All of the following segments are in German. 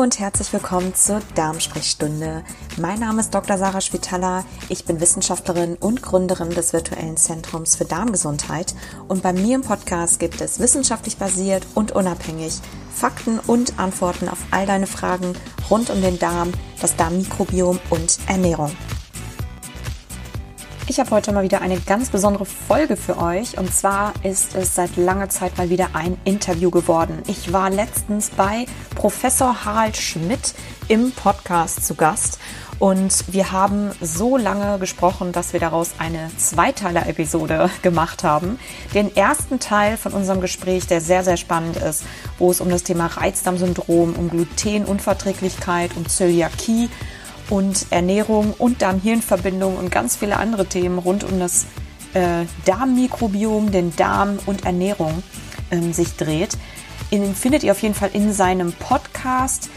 Und herzlich willkommen zur Darmsprechstunde. Mein Name ist Dr. Sarah Spitaler. Ich bin Wissenschaftlerin und Gründerin des virtuellen Zentrums für Darmgesundheit. Und bei mir im Podcast gibt es wissenschaftlich basiert und unabhängig Fakten und Antworten auf all deine Fragen rund um den Darm, das Darmmikrobiom und Ernährung. Ich habe heute mal wieder eine ganz besondere Folge für euch und zwar ist es seit langer Zeit mal wieder ein Interview geworden. Ich war letztens bei Professor Harald Schmidt im Podcast zu Gast und wir haben so lange gesprochen, dass wir daraus eine Zweiteiler-Episode gemacht haben. Den ersten Teil von unserem Gespräch, der sehr, sehr spannend ist, wo es um das Thema Reizdarmsyndrom, um Glutenunverträglichkeit, um Zöliakie und Ernährung und Darm-Hirn-Verbindung und ganz viele andere Themen rund um das äh, Darmmikrobiom, den Darm und Ernährung ähm, sich dreht. Den findet ihr auf jeden Fall in seinem Podcast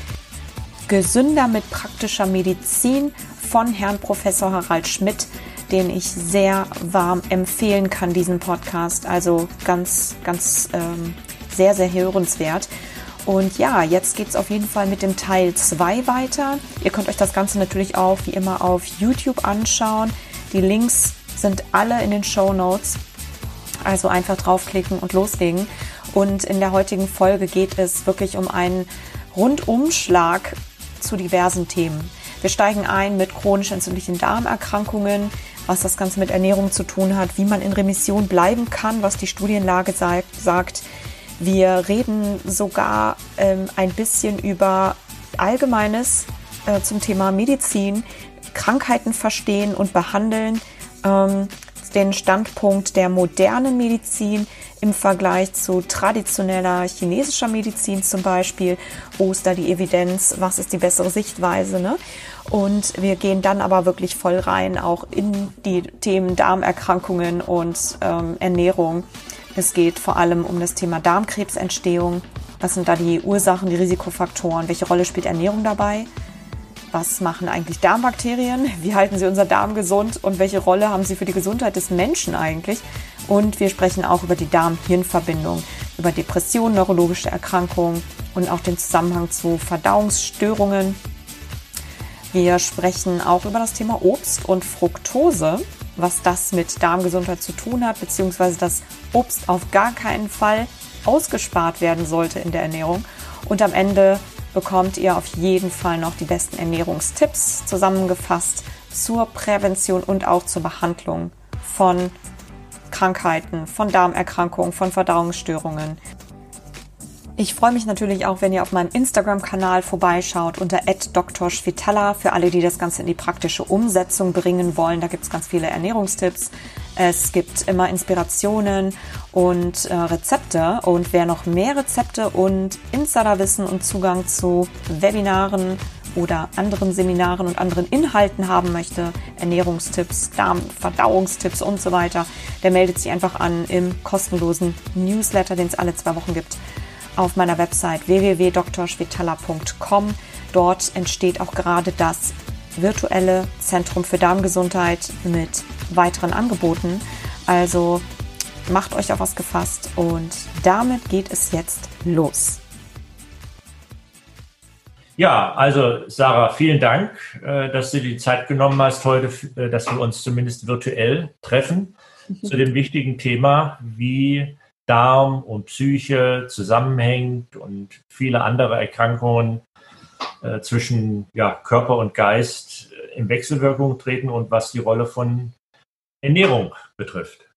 Gesünder mit praktischer Medizin von Herrn Professor Harald Schmidt, den ich sehr warm empfehlen kann, diesen Podcast. Also ganz, ganz ähm, sehr, sehr hörenswert. Und ja, jetzt geht es auf jeden Fall mit dem Teil 2 weiter. Ihr könnt euch das Ganze natürlich auch wie immer auf YouTube anschauen. Die Links sind alle in den Show Notes. Also einfach draufklicken und loslegen. Und in der heutigen Folge geht es wirklich um einen Rundumschlag zu diversen Themen. Wir steigen ein mit chronisch entzündlichen Darmerkrankungen, was das Ganze mit Ernährung zu tun hat, wie man in Remission bleiben kann, was die Studienlage sagt wir reden sogar ähm, ein bisschen über Allgemeines äh, zum Thema Medizin, Krankheiten verstehen und behandeln, ähm, den Standpunkt der modernen Medizin im Vergleich zu traditioneller chinesischer Medizin zum Beispiel. Wo ist da die Evidenz? Was ist die bessere Sichtweise? Ne? Und wir gehen dann aber wirklich voll rein auch in die Themen Darmerkrankungen und ähm, Ernährung. Es geht vor allem um das Thema Darmkrebsentstehung. Was sind da die Ursachen, die Risikofaktoren? Welche Rolle spielt Ernährung dabei? Was machen eigentlich Darmbakterien? Wie halten sie unser Darm gesund? Und welche Rolle haben sie für die Gesundheit des Menschen eigentlich? Und wir sprechen auch über die Darm-Hirn-Verbindung, über Depressionen, neurologische Erkrankungen und auch den Zusammenhang zu Verdauungsstörungen. Wir sprechen auch über das Thema Obst und Fructose was das mit Darmgesundheit zu tun hat, beziehungsweise dass Obst auf gar keinen Fall ausgespart werden sollte in der Ernährung. Und am Ende bekommt ihr auf jeden Fall noch die besten Ernährungstipps zusammengefasst zur Prävention und auch zur Behandlung von Krankheiten, von Darmerkrankungen, von Verdauungsstörungen. Ich freue mich natürlich auch, wenn ihr auf meinem Instagram-Kanal vorbeischaut unter @drschwitala für alle, die das Ganze in die praktische Umsetzung bringen wollen. Da gibt es ganz viele Ernährungstipps. Es gibt immer Inspirationen und äh, Rezepte. Und wer noch mehr Rezepte und Insiderwissen und Zugang zu Webinaren oder anderen Seminaren und anderen Inhalten haben möchte, Ernährungstipps, Darmverdauungstipps und so weiter, der meldet sich einfach an im kostenlosen Newsletter, den es alle zwei Wochen gibt auf meiner Website www.drschwetala.com. Dort entsteht auch gerade das virtuelle Zentrum für Darmgesundheit mit weiteren Angeboten. Also macht euch auf was gefasst und damit geht es jetzt los. Ja, also Sarah, vielen Dank, äh, dass du die Zeit genommen hast heute, äh, dass wir uns zumindest virtuell treffen mhm. zu dem wichtigen Thema, wie Darm und Psyche zusammenhängt und viele andere Erkrankungen äh, zwischen ja, Körper und Geist in Wechselwirkung treten und was die Rolle von Ernährung betrifft.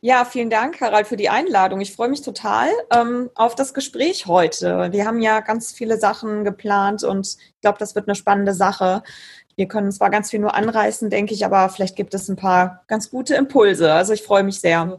Ja, vielen Dank, Harald, für die Einladung. Ich freue mich total ähm, auf das Gespräch heute. Wir haben ja ganz viele Sachen geplant und ich glaube, das wird eine spannende Sache. Wir können zwar ganz viel nur anreißen, denke ich, aber vielleicht gibt es ein paar ganz gute Impulse. Also ich freue mich sehr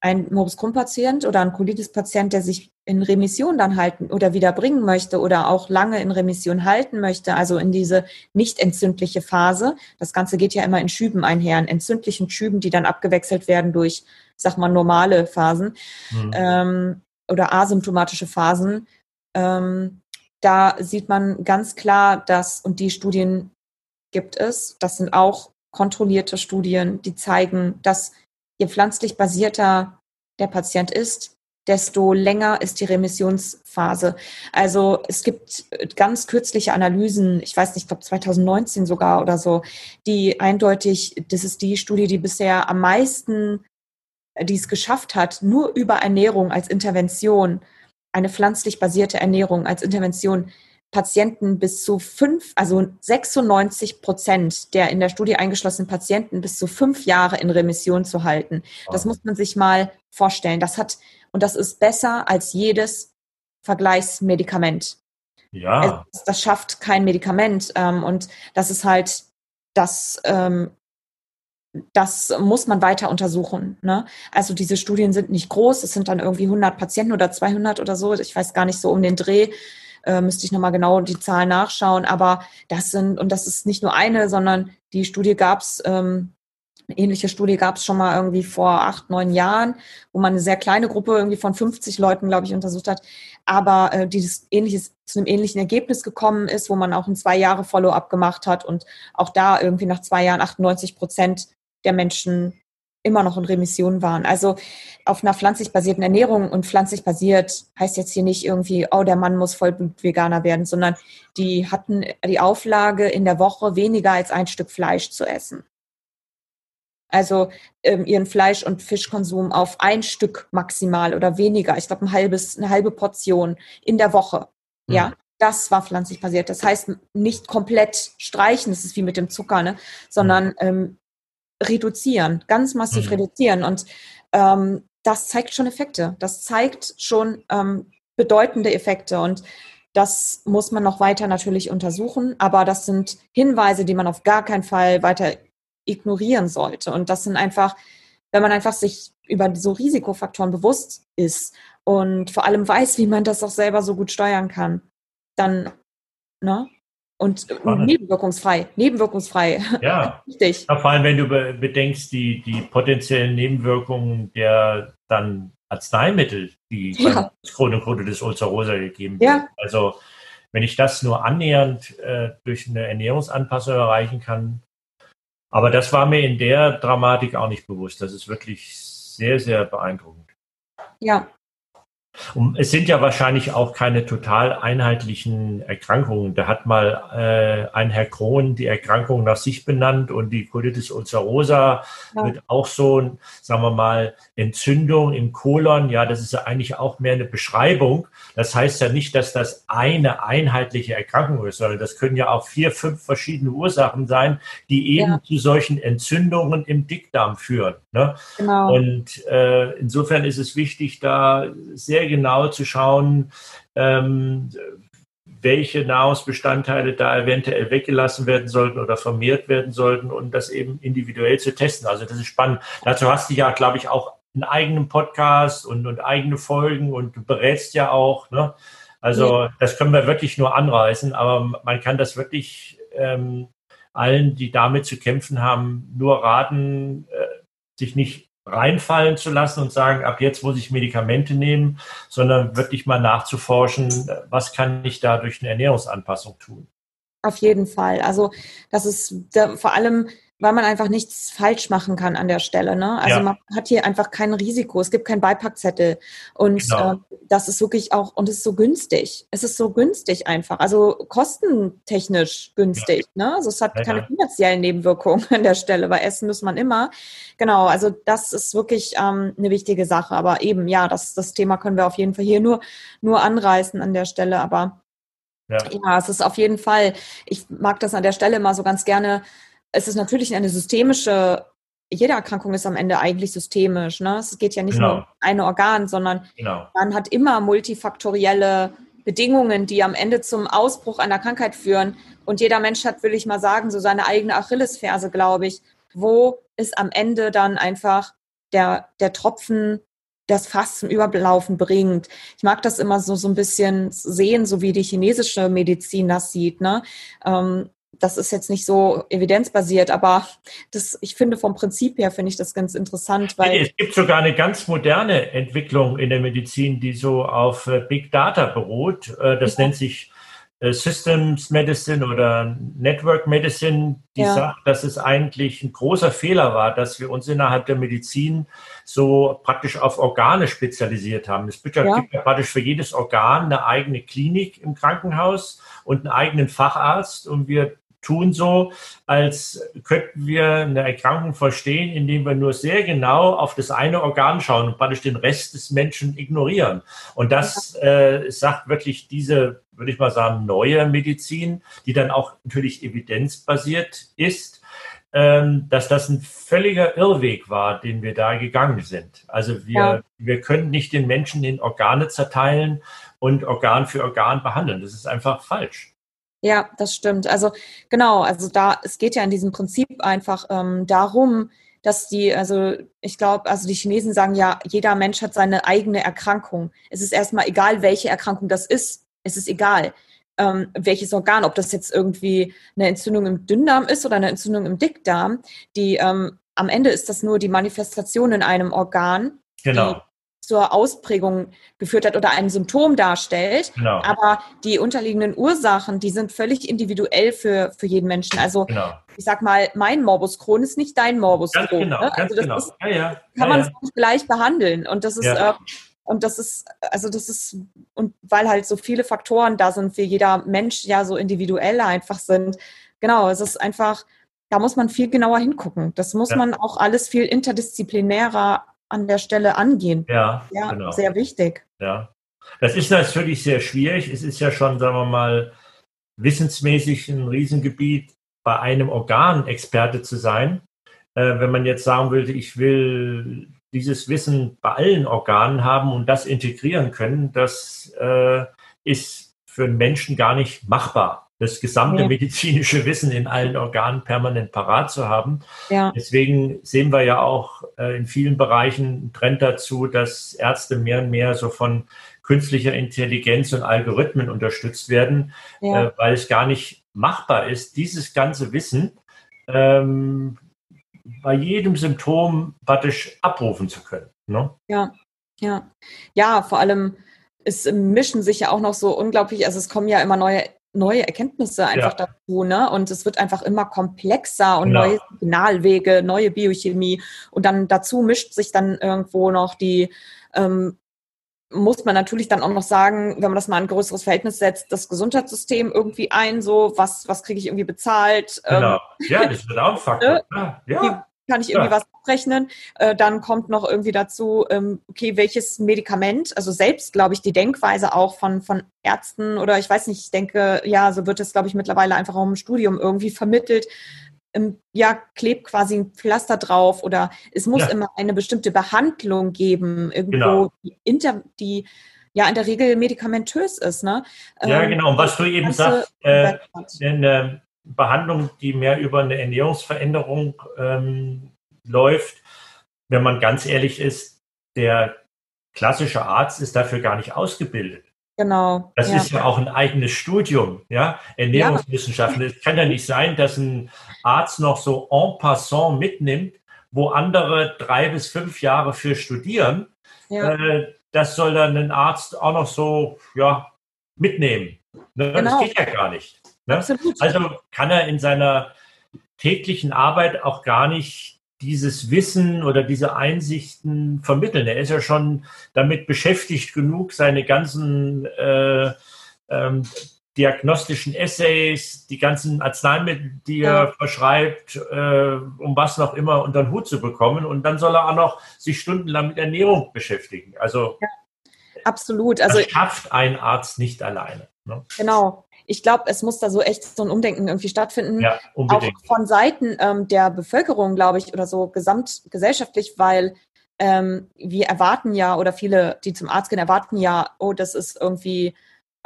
ein Morbus Crohn-Patient oder ein Colitis-Patient, der sich in Remission dann halten oder wieder bringen möchte oder auch lange in Remission halten möchte, also in diese nicht entzündliche Phase. Das Ganze geht ja immer in Schüben einher, in entzündlichen Schüben, die dann abgewechselt werden durch, sag mal, normale Phasen mhm. ähm, oder asymptomatische Phasen. Ähm, da sieht man ganz klar, dass, und die Studien gibt es, das sind auch kontrollierte Studien, die zeigen, dass je pflanzlich basierter der Patient ist, desto länger ist die Remissionsphase. Also es gibt ganz kürzliche Analysen, ich weiß nicht, ich glaube 2019 sogar oder so, die eindeutig, das ist die Studie, die bisher am meisten, die es geschafft hat, nur über Ernährung als Intervention, eine pflanzlich basierte Ernährung als Intervention Patienten bis zu fünf, also 96 Prozent der in der Studie eingeschlossenen Patienten bis zu fünf Jahre in Remission zu halten. Das muss man sich mal vorstellen. Das hat, und das ist besser als jedes Vergleichsmedikament. Ja. Das, das schafft kein Medikament. Ähm, und das ist halt, das, ähm, das muss man weiter untersuchen. Ne? Also diese Studien sind nicht groß. Es sind dann irgendwie 100 Patienten oder 200 oder so. Ich weiß gar nicht so um den Dreh äh, müsste ich nochmal genau die Zahlen nachschauen. Aber das sind, und das ist nicht nur eine, sondern die Studie gab es, ähm, ähnliche Studie gab es schon mal irgendwie vor acht, neun Jahren, wo man eine sehr kleine Gruppe irgendwie von 50 Leuten, glaube ich, untersucht hat, aber äh, die ähnliches, zu einem ähnlichen Ergebnis gekommen ist, wo man auch ein zwei Jahre Follow-up gemacht hat und auch da irgendwie nach zwei Jahren 98 Prozent der Menschen immer noch in Remission waren. Also auf einer pflanzlich basierten Ernährung und pflanzlich basiert heißt jetzt hier nicht irgendwie, oh, der Mann muss Vollblut-Veganer werden, sondern die hatten die Auflage, in der Woche weniger als ein Stück Fleisch zu essen. Also ähm, ihren Fleisch- und Fischkonsum auf ein Stück maximal oder weniger. Ich glaube, ein halbes, eine halbe Portion in der Woche. Mhm. Ja, das war pflanzlich basiert. Das heißt, nicht komplett streichen, das ist wie mit dem Zucker, ne? sondern ähm, reduzieren, ganz massiv mhm. reduzieren. Und ähm, das zeigt schon Effekte. Das zeigt schon ähm, bedeutende Effekte. Und das muss man noch weiter natürlich untersuchen. Aber das sind Hinweise, die man auf gar keinen Fall weiter ignorieren sollte. Und das sind einfach, wenn man einfach sich über so Risikofaktoren bewusst ist und vor allem weiß, wie man das auch selber so gut steuern kann, dann, ne, und Spannend. nebenwirkungsfrrei, nebenwirkungsfrei. Ja. Richtig. Ja, vor allem, wenn du bedenkst, die, die potenziellen Nebenwirkungen der dann Arzneimittel, die ja. Chronokrone des Ulcerosa gegeben werden. Ja. Also, wenn ich das nur annähernd äh, durch eine Ernährungsanpassung erreichen kann. Aber das war mir in der Dramatik auch nicht bewusst. Das ist wirklich sehr, sehr beeindruckend. Ja, und es sind ja wahrscheinlich auch keine total einheitlichen Erkrankungen. Da hat mal äh, ein Herr Krohn die Erkrankung nach sich benannt und die Colitis ulcerosa ja. wird auch so, sagen wir mal, Entzündung im Kolon. Ja, das ist ja eigentlich auch mehr eine Beschreibung. Das heißt ja nicht, dass das eine einheitliche Erkrankung ist, sondern das können ja auch vier, fünf verschiedene Ursachen sein, die eben ja. zu solchen Entzündungen im Dickdarm führen. Ne? Genau. Und äh, insofern ist es wichtig, da sehr genau zu schauen, ähm, welche Nahrungsbestandteile da eventuell weggelassen werden sollten oder vermehrt werden sollten und das eben individuell zu testen. Also das ist spannend. Dazu hast du ja, glaube ich, auch einen eigenen Podcast und, und eigene Folgen und du berätst ja auch. Ne? Also ja. das können wir wirklich nur anreißen, aber man kann das wirklich ähm, allen, die damit zu kämpfen haben, nur raten, äh, sich nicht reinfallen zu lassen und sagen, ab jetzt muss ich Medikamente nehmen, sondern wirklich mal nachzuforschen, was kann ich da durch eine Ernährungsanpassung tun. Auf jeden Fall. Also das ist da, vor allem weil man einfach nichts falsch machen kann an der Stelle. Ne? Also ja. man hat hier einfach kein Risiko. Es gibt keinen Beipackzettel. Und genau. äh, das ist wirklich auch, und es ist so günstig. Es ist so günstig einfach. Also kostentechnisch günstig. Ja. Ne? Also es hat ja, keine finanziellen Nebenwirkungen an der Stelle. Bei Essen muss man immer. Genau, also das ist wirklich ähm, eine wichtige Sache. Aber eben, ja, das, das Thema können wir auf jeden Fall hier nur, nur anreißen an der Stelle. Aber ja. ja, es ist auf jeden Fall, ich mag das an der Stelle immer so ganz gerne es ist natürlich eine systemische, jede Erkrankung ist am Ende eigentlich systemisch. Ne? Es geht ja nicht genau. nur um ein Organ, sondern genau. man hat immer multifaktorielle Bedingungen, die am Ende zum Ausbruch einer Krankheit führen. Und jeder Mensch hat, will ich mal sagen, so seine eigene Achillesferse, glaube ich, wo ist am Ende dann einfach der, der Tropfen das Fass zum Überlaufen bringt. Ich mag das immer so, so ein bisschen sehen, so wie die chinesische Medizin das sieht. Ne? Ähm, das ist jetzt nicht so evidenzbasiert, aber das, ich finde vom Prinzip her finde ich das ganz interessant, weil es gibt sogar eine ganz moderne Entwicklung in der Medizin, die so auf äh, Big Data beruht. Äh, das ja. nennt sich äh, Systems Medicine oder Network Medicine, die ja. sagt, dass es eigentlich ein großer Fehler war, dass wir uns innerhalb der Medizin so praktisch auf Organe spezialisiert haben. Es gibt ja, gibt ja praktisch für jedes Organ eine eigene Klinik im Krankenhaus und einen eigenen Facharzt und wir tun so, als könnten wir eine Erkrankung verstehen, indem wir nur sehr genau auf das eine Organ schauen und praktisch den Rest des Menschen ignorieren. Und das äh, sagt wirklich diese, würde ich mal sagen, neue Medizin, die dann auch natürlich evidenzbasiert ist, ähm, dass das ein völliger Irrweg war, den wir da gegangen sind. Also wir, ja. wir können nicht den Menschen in Organe zerteilen und Organ für Organ behandeln. Das ist einfach falsch. Ja, das stimmt. Also genau, also da, es geht ja in diesem Prinzip einfach ähm, darum, dass die, also ich glaube, also die Chinesen sagen ja, jeder Mensch hat seine eigene Erkrankung. Es ist erstmal egal, welche Erkrankung das ist. Es ist egal, ähm, welches Organ, ob das jetzt irgendwie eine Entzündung im Dünndarm ist oder eine Entzündung im Dickdarm. Die ähm, am Ende ist das nur die Manifestation in einem Organ. Genau zur Ausprägung geführt hat oder ein Symptom darstellt. Genau. Aber die unterliegenden Ursachen, die sind völlig individuell für, für jeden Menschen. Also genau. ich sag mal, mein Morbus Crohn ist nicht dein Morbus Crohn. Genau, ne? also das genau. Ist, ja, ja. kann ja, man es nicht gleich behandeln. Und das ist äh, und das ist, also das ist, und weil halt so viele Faktoren da sind, wie jeder Mensch ja so individuell einfach sind. Genau, es ist einfach, da muss man viel genauer hingucken. Das muss ja. man auch alles viel interdisziplinärer an der Stelle angehen. Ja, ja genau. sehr wichtig. Ja, das ist natürlich sehr schwierig. Es ist ja schon, sagen wir mal, wissensmäßig ein Riesengebiet, bei einem Organ Experte zu sein. Äh, wenn man jetzt sagen würde, ich will dieses Wissen bei allen Organen haben und das integrieren können, das äh, ist für einen Menschen gar nicht machbar das gesamte ja. medizinische Wissen in allen Organen permanent parat zu haben. Ja. Deswegen sehen wir ja auch äh, in vielen Bereichen einen Trend dazu, dass Ärzte mehr und mehr so von künstlicher Intelligenz und Algorithmen unterstützt werden, ja. äh, weil es gar nicht machbar ist, dieses ganze Wissen ähm, bei jedem Symptom praktisch abrufen zu können. Ne? Ja, ja, ja, vor allem es mischen sich ja auch noch so unglaublich, also es kommen ja immer neue neue Erkenntnisse einfach ja. dazu, ne? Und es wird einfach immer komplexer und genau. neue Signalwege, neue Biochemie. Und dann dazu mischt sich dann irgendwo noch die, ähm, muss man natürlich dann auch noch sagen, wenn man das mal ein größeres Verhältnis setzt, das Gesundheitssystem irgendwie ein, so was, was kriege ich irgendwie bezahlt. Genau. Ähm, ja, das wird auch ein Faktor. Ne? Ja kann ich irgendwie ja. was abrechnen. Äh, dann kommt noch irgendwie dazu, ähm, okay, welches Medikament, also selbst, glaube ich, die Denkweise auch von, von Ärzten oder ich weiß nicht, ich denke, ja, so wird es, glaube ich, mittlerweile einfach auch im Studium irgendwie vermittelt. Ähm, ja, klebt quasi ein Pflaster drauf oder es muss ja. immer eine bestimmte Behandlung geben, irgendwo, genau. die, inter, die ja in der Regel medikamentös ist. Ne? Ja, ähm, genau. Und was du eben sagst, äh, eine Behandlung, die mehr über eine Ernährungsveränderung ähm, läuft, wenn man ganz ehrlich ist, der klassische Arzt ist dafür gar nicht ausgebildet. Genau. Das ja. ist ja auch ein eigenes Studium, ja, Ernährungswissenschaften. Ja. Es kann ja nicht sein, dass ein Arzt noch so en passant mitnimmt, wo andere drei bis fünf Jahre für studieren. Ja. Äh, das soll dann ein Arzt auch noch so, ja, mitnehmen. Ne? Genau. Das geht ja gar nicht. Ne? Also kann er in seiner täglichen Arbeit auch gar nicht dieses Wissen oder diese Einsichten vermitteln. Er ist ja schon damit beschäftigt genug, seine ganzen äh, ähm, diagnostischen Essays, die ganzen Arzneimittel, die ja. er verschreibt, äh, um was noch immer unter den Hut zu bekommen. Und dann soll er auch noch sich stundenlang mit Ernährung beschäftigen. Also ja, absolut. Also das schafft ein Arzt nicht alleine. Ne? Genau ich glaube, es muss da so echt so ein Umdenken irgendwie stattfinden. Ja, unbedingt. Auch von Seiten ähm, der Bevölkerung, glaube ich, oder so gesamtgesellschaftlich, weil ähm, wir erwarten ja, oder viele, die zum Arzt gehen, erwarten ja, oh, das ist irgendwie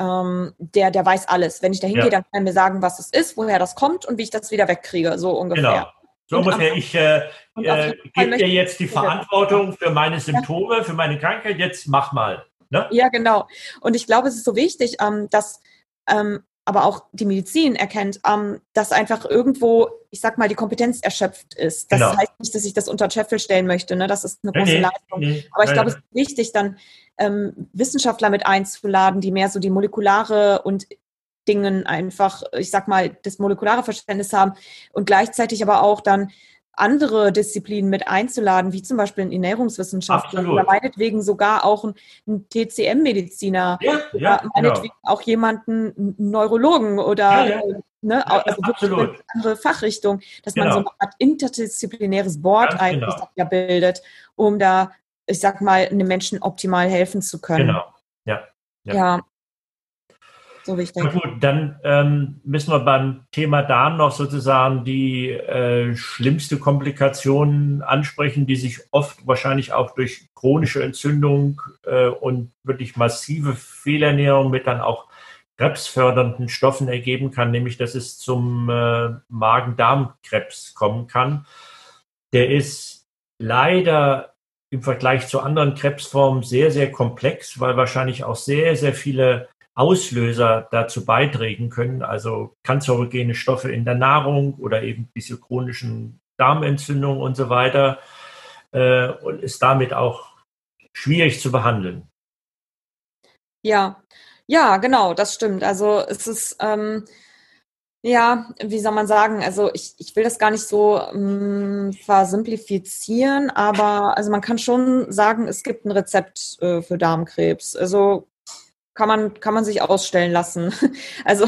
ähm, der, der weiß alles. Wenn ich da hingehe, ja. dann kann er mir sagen, was es ist, woher das kommt und wie ich das wieder wegkriege, so ungefähr. Genau. So und ungefähr, ich äh, äh, gebe dir jetzt die Verantwortung für meine Symptome, für meine Krankheit, jetzt mach mal. Ne? Ja, genau. Und ich glaube, es ist so wichtig, ähm, dass ähm, aber auch die Medizin erkennt, ähm, dass einfach irgendwo, ich sag mal, die Kompetenz erschöpft ist. Das genau. heißt nicht, dass ich das unter Scheffel stellen möchte, ne? das ist eine große nee, Leistung. Nee, aber ich glaube, es ist wichtig, dann ähm, Wissenschaftler mit einzuladen, die mehr so die molekulare und Dingen einfach, ich sag mal, das molekulare Verständnis haben und gleichzeitig aber auch dann andere Disziplinen mit einzuladen, wie zum Beispiel ein Ernährungswissenschaftler oder meinetwegen sogar auch ein, ein TCM-Mediziner ja, ja, oder meinetwegen genau. auch jemanden, einen Neurologen oder ja, äh, ne, also wirklich eine andere Fachrichtung, dass genau. man so eine Art interdisziplinäres Board Ganz eigentlich genau. ja bildet, um da, ich sag mal, einem Menschen optimal helfen zu können. Genau, ja. Ja, so wie ich denke. Na gut, dann ähm, müssen wir beim Thema Darm noch sozusagen die äh, schlimmste Komplikation ansprechen, die sich oft wahrscheinlich auch durch chronische Entzündung äh, und wirklich massive Fehlernährung mit dann auch krebsfördernden Stoffen ergeben kann, nämlich dass es zum äh, Magen-Darm-Krebs kommen kann. Der ist leider im Vergleich zu anderen Krebsformen sehr, sehr komplex, weil wahrscheinlich auch sehr, sehr viele Auslöser dazu beitragen können, also kanzerogene Stoffe in der Nahrung oder eben diese chronischen Darmentzündungen und so weiter äh, und ist damit auch schwierig zu behandeln. Ja, ja, genau, das stimmt. Also es ist, ähm, ja, wie soll man sagen, also ich, ich will das gar nicht so ähm, versimplifizieren, aber also man kann schon sagen, es gibt ein Rezept äh, für Darmkrebs. Also kann man, kann man sich ausstellen lassen. Also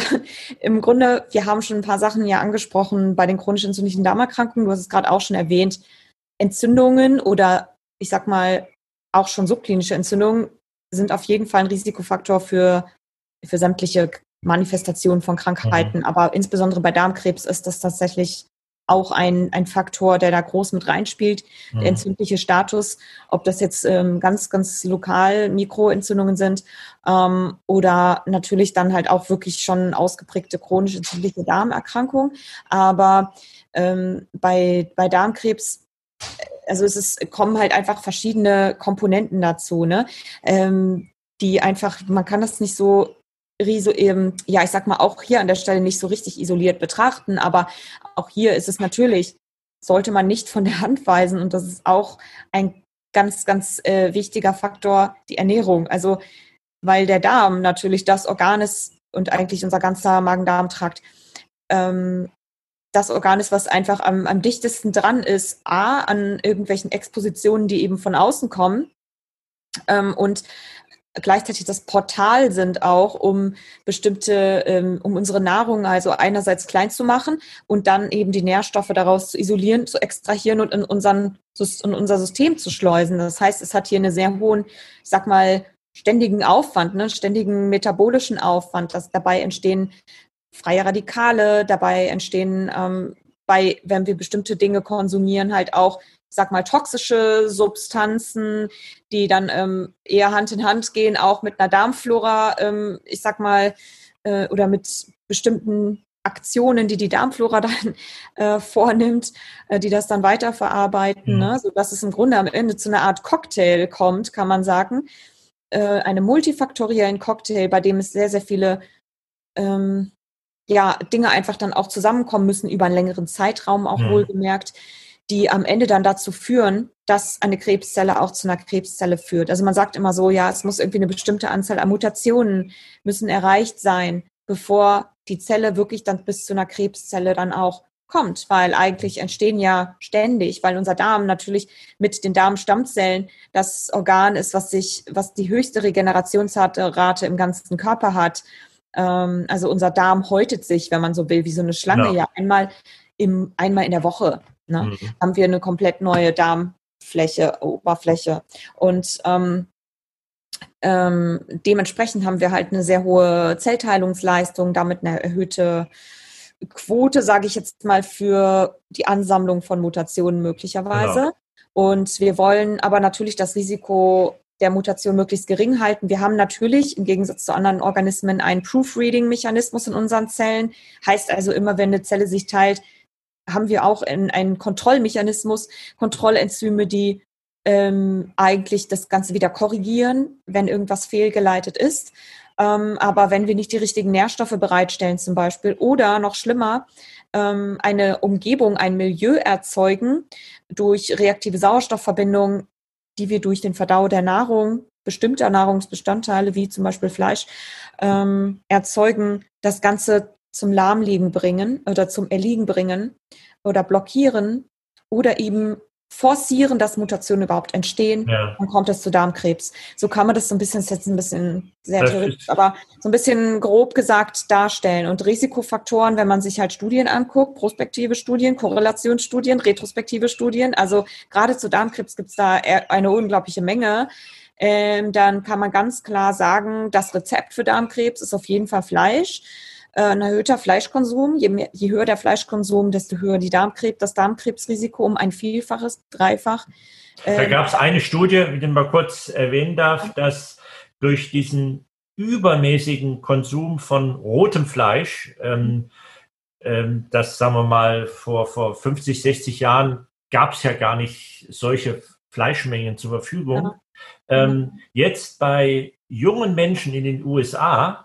im Grunde, wir haben schon ein paar Sachen ja angesprochen bei den chronisch entzündlichen Darmerkrankungen. Du hast es gerade auch schon erwähnt. Entzündungen oder ich sag mal auch schon subklinische Entzündungen sind auf jeden Fall ein Risikofaktor für, für sämtliche Manifestationen von Krankheiten. Mhm. Aber insbesondere bei Darmkrebs ist das tatsächlich auch ein, ein Faktor, der da groß mit reinspielt, mhm. der entzündliche Status, ob das jetzt ähm, ganz, ganz lokal Mikroentzündungen sind ähm, oder natürlich dann halt auch wirklich schon ausgeprägte chronisch entzündliche Darmerkrankung. Aber ähm, bei, bei Darmkrebs also es ist, kommen halt einfach verschiedene Komponenten dazu, ne? Ähm, die einfach, man kann das nicht so Riso eben, ja, ich sag mal, auch hier an der Stelle nicht so richtig isoliert betrachten, aber auch hier ist es natürlich, sollte man nicht von der Hand weisen und das ist auch ein ganz, ganz äh, wichtiger Faktor, die Ernährung. Also, weil der Darm natürlich das Organ ist und eigentlich unser ganzer Magen-Darm-Trakt, ähm, das Organ ist, was einfach am, am dichtesten dran ist, A, an irgendwelchen Expositionen, die eben von außen kommen. Ähm, und gleichzeitig das Portal sind auch, um bestimmte, ähm, um unsere Nahrung also einerseits klein zu machen und dann eben die Nährstoffe daraus zu isolieren, zu extrahieren und in, unseren, in unser System zu schleusen. Das heißt, es hat hier einen sehr hohen, ich sag mal, ständigen Aufwand, ne, ständigen metabolischen Aufwand, dass dabei entstehen freie Radikale, dabei entstehen ähm, bei, wenn wir bestimmte Dinge konsumieren, halt auch sag mal, toxische Substanzen, die dann ähm, eher Hand in Hand gehen, auch mit einer Darmflora, ähm, ich sag mal, äh, oder mit bestimmten Aktionen, die die Darmflora dann äh, vornimmt, äh, die das dann weiterverarbeiten, mhm. ne? sodass es im Grunde am Ende zu einer Art Cocktail kommt, kann man sagen. Äh, einem multifaktoriellen Cocktail, bei dem es sehr, sehr viele ähm, ja, Dinge einfach dann auch zusammenkommen müssen über einen längeren Zeitraum, auch mhm. wohlgemerkt die am Ende dann dazu führen, dass eine Krebszelle auch zu einer Krebszelle führt. Also man sagt immer so, ja, es muss irgendwie eine bestimmte Anzahl an Mutationen müssen erreicht sein, bevor die Zelle wirklich dann bis zu einer Krebszelle dann auch kommt, weil eigentlich entstehen ja ständig, weil unser Darm natürlich mit den Darmstammzellen das Organ ist, was sich, was die höchste Regenerationsrate im ganzen Körper hat. Ähm, also unser Darm häutet sich, wenn man so will, wie so eine Schlange, ja, ja einmal im, einmal in der Woche ne, mhm. haben wir eine komplett neue Darmfläche, Oberfläche. Und ähm, ähm, dementsprechend haben wir halt eine sehr hohe Zellteilungsleistung, damit eine erhöhte Quote, sage ich jetzt mal, für die Ansammlung von Mutationen möglicherweise. Genau. Und wir wollen aber natürlich das Risiko der Mutation möglichst gering halten. Wir haben natürlich im Gegensatz zu anderen Organismen einen Proofreading-Mechanismus in unseren Zellen. Heißt also immer, wenn eine Zelle sich teilt, haben wir auch in, einen Kontrollmechanismus, Kontrollenzyme, die ähm, eigentlich das Ganze wieder korrigieren, wenn irgendwas fehlgeleitet ist. Ähm, aber wenn wir nicht die richtigen Nährstoffe bereitstellen zum Beispiel oder noch schlimmer, ähm, eine Umgebung, ein Milieu erzeugen durch reaktive Sauerstoffverbindungen, die wir durch den Verdau der Nahrung bestimmter Nahrungsbestandteile, wie zum Beispiel Fleisch, ähm, erzeugen, das Ganze zum Lahmliegen bringen oder zum Erliegen bringen oder blockieren oder eben forcieren, dass Mutationen überhaupt entstehen, ja. dann kommt es zu Darmkrebs. So kann man das so ein bisschen, das ist jetzt ein bisschen sehr theoretisch, aber so ein bisschen grob gesagt darstellen. Und Risikofaktoren, wenn man sich halt Studien anguckt, prospektive Studien, Korrelationsstudien, retrospektive Studien, also gerade zu Darmkrebs gibt es da eine unglaubliche Menge. Ähm, dann kann man ganz klar sagen, das Rezept für Darmkrebs ist auf jeden Fall Fleisch äh, ein erhöhter Fleischkonsum. Je, mehr, je höher der Fleischkonsum, desto höher die Darmkrebs, das Darmkrebsrisiko um ein Vielfaches, dreifach. Da ähm, gab es eine Studie, die man kurz erwähnen darf, dass durch diesen übermäßigen Konsum von rotem Fleisch, ähm, ähm, das sagen wir mal vor, vor 50, 60 Jahren gab es ja gar nicht solche Fleischmengen zur Verfügung. Ja. Ähm, jetzt bei jungen Menschen in den USA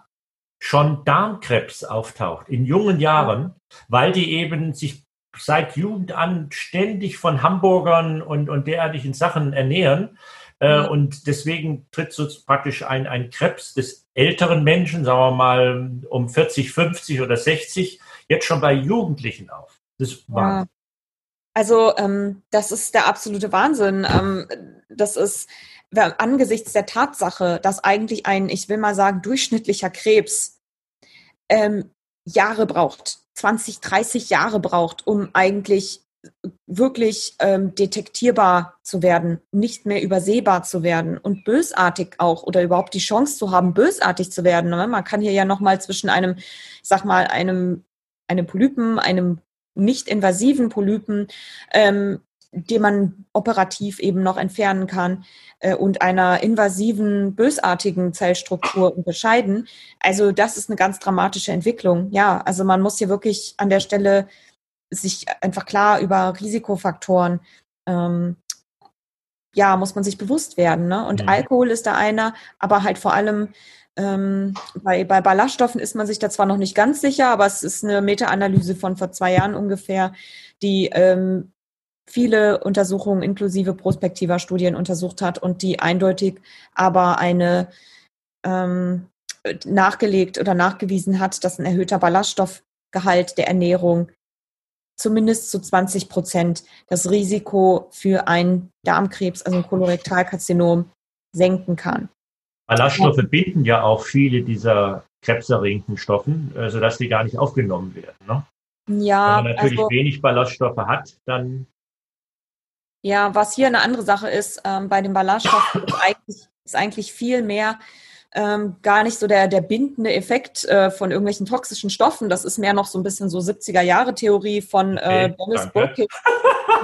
schon Darmkrebs auftaucht in jungen Jahren, weil die eben sich seit Jugend an ständig von Hamburgern und, und derartigen Sachen ernähren. Äh, und deswegen tritt so praktisch ein, ein Krebs des älteren Menschen, sagen wir mal um 40, 50 oder 60, jetzt schon bei Jugendlichen auf. Das war. Ja. Also ähm, das ist der absolute Wahnsinn. Ähm, das ist angesichts der Tatsache, dass eigentlich ein, ich will mal sagen, durchschnittlicher Krebs ähm, Jahre braucht, 20, 30 Jahre braucht, um eigentlich wirklich ähm, detektierbar zu werden, nicht mehr übersehbar zu werden und bösartig auch oder überhaupt die Chance zu haben, bösartig zu werden. Ne? Man kann hier ja noch mal zwischen einem, ich sag mal, einem, einem Polypen, einem nicht invasiven Polypen ähm, den man operativ eben noch entfernen kann äh, und einer invasiven, bösartigen Zellstruktur unterscheiden. Also das ist eine ganz dramatische Entwicklung. Ja, also man muss hier wirklich an der Stelle sich einfach klar über Risikofaktoren ähm, ja, muss man sich bewusst werden. Ne? Und mhm. Alkohol ist da einer, aber halt vor allem ähm, bei, bei Ballaststoffen ist man sich da zwar noch nicht ganz sicher, aber es ist eine Meta-Analyse von vor zwei Jahren ungefähr, die ähm, viele Untersuchungen inklusive prospektiver Studien untersucht hat und die eindeutig aber eine ähm, nachgelegt oder nachgewiesen hat, dass ein erhöhter Ballaststoffgehalt der Ernährung zumindest zu 20 Prozent das Risiko für einen Darmkrebs, also ein Kolorektalkarzinom, senken kann. Ballaststoffe binden ja auch viele dieser krebserregenden Stoffen, äh, sodass die gar nicht aufgenommen werden. Ne? Ja, Wenn man natürlich also, wenig Ballaststoffe hat, dann ja, was hier eine andere Sache ist, ähm, bei den Ballaststoffen ist eigentlich, ist eigentlich viel mehr ähm, gar nicht so der, der bindende Effekt äh, von irgendwelchen toxischen Stoffen. Das ist mehr noch so ein bisschen so 70er-Jahre-Theorie von äh, Dennis Burkitt,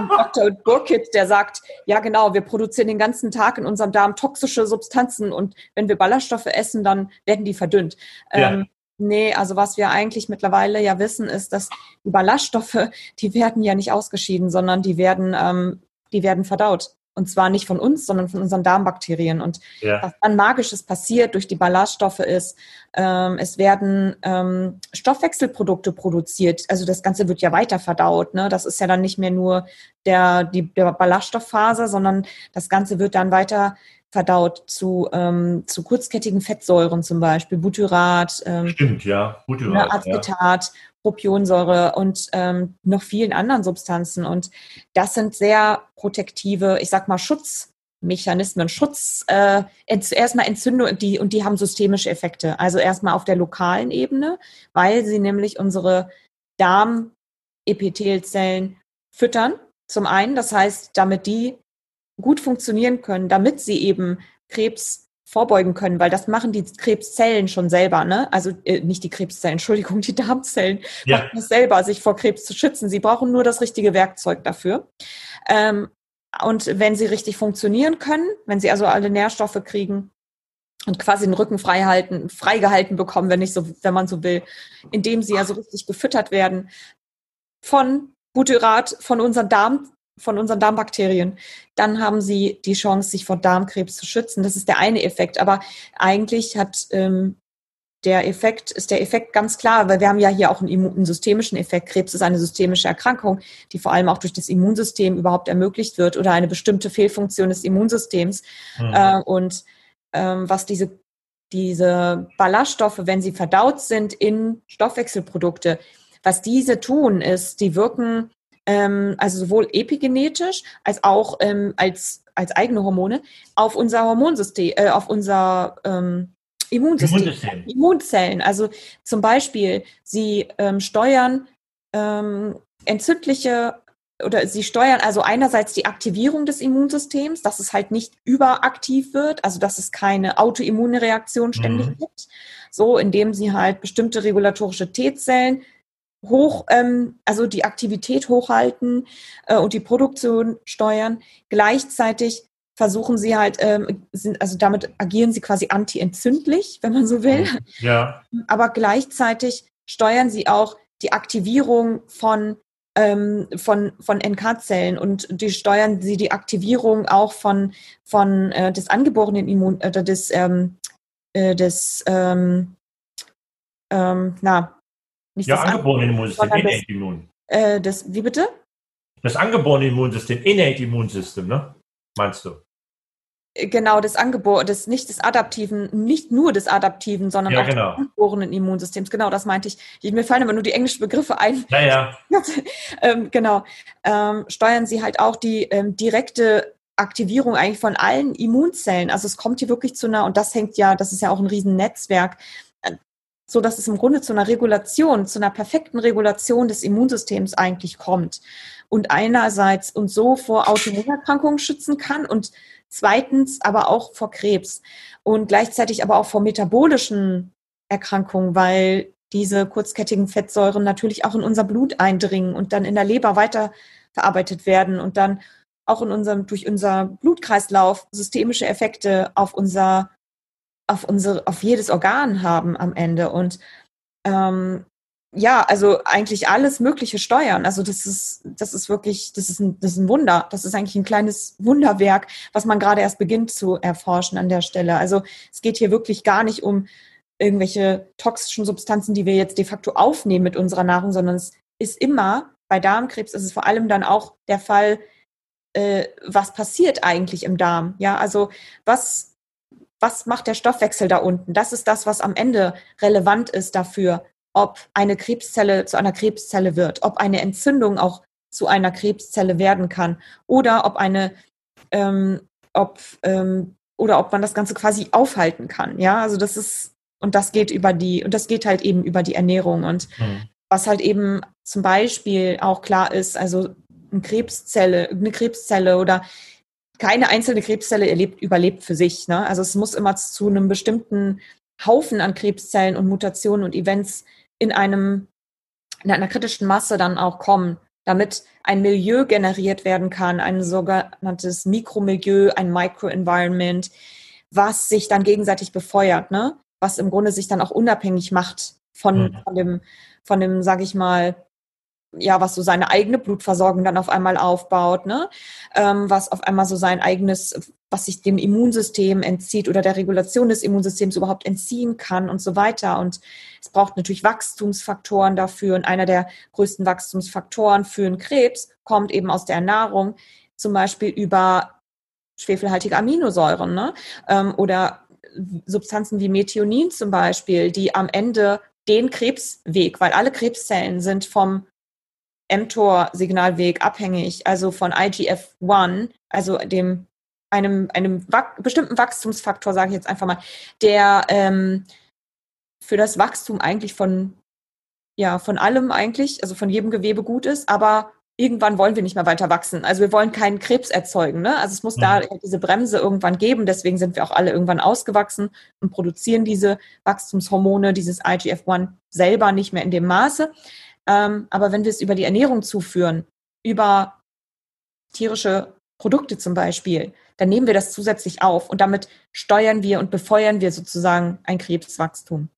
Dr. Burkitt, der sagt, ja genau, wir produzieren den ganzen Tag in unserem Darm toxische Substanzen und wenn wir Ballaststoffe essen, dann werden die verdünnt. Ja. Ähm, Nee, also was wir eigentlich mittlerweile ja wissen, ist, dass die Ballaststoffe, die werden ja nicht ausgeschieden, sondern die werden ähm, die werden verdaut. Und zwar nicht von uns, sondern von unseren Darmbakterien. Und ja. was dann Magisches passiert durch die Ballaststoffe ist, ähm, es werden ähm, Stoffwechselprodukte produziert. Also das Ganze wird ja weiter verdaut. Ne? Das ist ja dann nicht mehr nur der, die, der Ballaststoffphase, sondern das Ganze wird dann weiter verdaut zu, ähm, zu kurzkettigen Fettsäuren zum Beispiel, Butyrat, ähm, Stimmt, ja. Butyrat, ne, Acetat, ja. Propionsäure und ähm, noch vielen anderen Substanzen. Und das sind sehr protektive, ich sag mal, Schutzmechanismen, Schutz, äh, erstmal Entzündung, die, und die haben systemische Effekte. Also erstmal auf der lokalen Ebene, weil sie nämlich unsere Darmepithelzellen füttern. Zum einen, das heißt, damit die gut funktionieren können, damit sie eben Krebs vorbeugen können, weil das machen die Krebszellen schon selber, ne? Also äh, nicht die Krebszellen, Entschuldigung, die Darmzellen ja. machen es selber, sich vor Krebs zu schützen. Sie brauchen nur das richtige Werkzeug dafür. Ähm, und wenn sie richtig funktionieren können, wenn sie also alle Nährstoffe kriegen und quasi den Rücken frei halten, freigehalten bekommen, wenn nicht so, wenn man so will, indem sie also richtig gefüttert werden von Butyrat, von unseren Darm, von unseren Darmbakterien, dann haben sie die Chance, sich vor Darmkrebs zu schützen. Das ist der eine Effekt. Aber eigentlich hat ähm, der Effekt, ist der Effekt ganz klar, weil wir haben ja hier auch einen, einen, systemischen Effekt. Krebs ist eine systemische Erkrankung, die vor allem auch durch das Immunsystem überhaupt ermöglicht wird oder eine bestimmte Fehlfunktion des Immunsystems. Mhm. Äh, und ähm, was diese, diese Ballaststoffe, wenn sie verdaut sind in Stoffwechselprodukte, was diese tun, ist, die wirken ähm, also sowohl epigenetisch als auch ähm, als, als eigene Hormone auf unser Hormonsystem, äh, auf unser ähm, Immunsystem, Immunsystem, Immunzellen. Also zum Beispiel, sie ähm, steuern ähm, entzündliche oder sie steuern also einerseits die Aktivierung des Immunsystems, dass es halt nicht überaktiv wird, also dass es keine Autoimmunreaktion ständig mhm. gibt, so indem sie halt bestimmte regulatorische T-Zellen hoch, ähm, also die Aktivität hochhalten äh, und die Produktion steuern. Gleichzeitig versuchen sie halt, ähm, sind, also damit agieren sie quasi anti-entzündlich, wenn man so will. Mhm. Ja. Aber gleichzeitig steuern sie auch die Aktivierung von ähm, von, von NK-Zellen und die steuern sie die Aktivierung auch von, von äh, des angeborenen Immun, äh, des, ähm, äh, des ähm, ähm, na, nicht ja, das angeborene Immunsystem, innate Immun. Äh, das, wie bitte? Das angeborene Immunsystem, innate Immunsystem, ne? Meinst du? Genau, das Angebot, das nicht des adaptiven, nicht nur des adaptiven, sondern ja, auch genau. des angeborenen Immunsystems. Genau, das meinte ich. Mir fallen aber nur die englischen Begriffe ein. Naja. ähm, genau. Ähm, steuern sie halt auch die ähm, direkte Aktivierung eigentlich von allen Immunzellen. Also es kommt hier wirklich zu einer, und das hängt ja, das ist ja auch ein Riesennetzwerk, äh, so dass es im Grunde zu einer Regulation, zu einer perfekten Regulation des Immunsystems eigentlich kommt. Und einerseits uns so vor Autoimmunerkrankungen schützen kann und zweitens aber auch vor Krebs und gleichzeitig aber auch vor metabolischen Erkrankungen, weil diese kurzkettigen Fettsäuren natürlich auch in unser Blut eindringen und dann in der Leber weiterverarbeitet werden und dann auch in unserem, durch unser Blutkreislauf systemische Effekte auf unser, auf unsere, auf jedes Organ haben am Ende. Und ähm, ja, also eigentlich alles Mögliche steuern. Also das ist, das ist wirklich, das ist, ein, das ist ein Wunder. Das ist eigentlich ein kleines Wunderwerk, was man gerade erst beginnt zu erforschen an der Stelle. Also es geht hier wirklich gar nicht um irgendwelche toxischen Substanzen, die wir jetzt de facto aufnehmen mit unserer Nahrung, sondern es ist immer, bei Darmkrebs ist es vor allem dann auch der Fall, äh, was passiert eigentlich im Darm? Ja, also was, was macht der Stoffwechsel da unten? Das ist das, was am Ende relevant ist dafür, ob eine Krebszelle zu einer Krebszelle wird, ob eine Entzündung auch zu einer Krebszelle werden kann oder ob eine, ähm, ob ähm, oder ob man das Ganze quasi aufhalten kann. Ja, also das ist und das geht über die und das geht halt eben über die Ernährung und mhm. was halt eben zum Beispiel auch klar ist, also eine Krebszelle, eine Krebszelle oder keine einzelne Krebszelle erlebt, überlebt für sich. Ne? Also es muss immer zu einem bestimmten Haufen an Krebszellen und Mutationen und Events in einem, in einer kritischen Masse dann auch kommen, damit ein Milieu generiert werden kann, ein sogenanntes Mikromilieu, ein Microenvironment, was sich dann gegenseitig befeuert, ne? was im Grunde sich dann auch unabhängig macht von, mhm. von dem, von dem, sag ich mal, ja, was so seine eigene Blutversorgung dann auf einmal aufbaut, ne? Ähm, was auf einmal so sein eigenes, was sich dem Immunsystem entzieht oder der Regulation des Immunsystems überhaupt entziehen kann und so weiter. Und es braucht natürlich Wachstumsfaktoren dafür. Und einer der größten Wachstumsfaktoren für einen Krebs kommt eben aus der Ernährung, zum Beispiel über schwefelhaltige Aminosäuren ne? Ähm, oder Substanzen wie Methionin zum Beispiel, die am Ende den Krebsweg, weil alle Krebszellen sind vom mTOR-Signalweg abhängig, also von IGF-1, also dem einem, einem bestimmten Wachstumsfaktor, sage ich jetzt einfach mal, der ähm, für das Wachstum eigentlich von, ja, von allem eigentlich, also von jedem Gewebe gut ist, aber irgendwann wollen wir nicht mehr weiter wachsen. Also wir wollen keinen Krebs erzeugen. Ne? Also es muss mhm. da diese Bremse irgendwann geben. Deswegen sind wir auch alle irgendwann ausgewachsen und produzieren diese Wachstumshormone, dieses IGF-1 selber nicht mehr in dem Maße. Ähm, aber wenn wir es über die Ernährung zuführen, über tierische Produkte zum Beispiel, dann nehmen wir das zusätzlich auf und damit steuern wir und befeuern wir sozusagen ein Krebswachstum.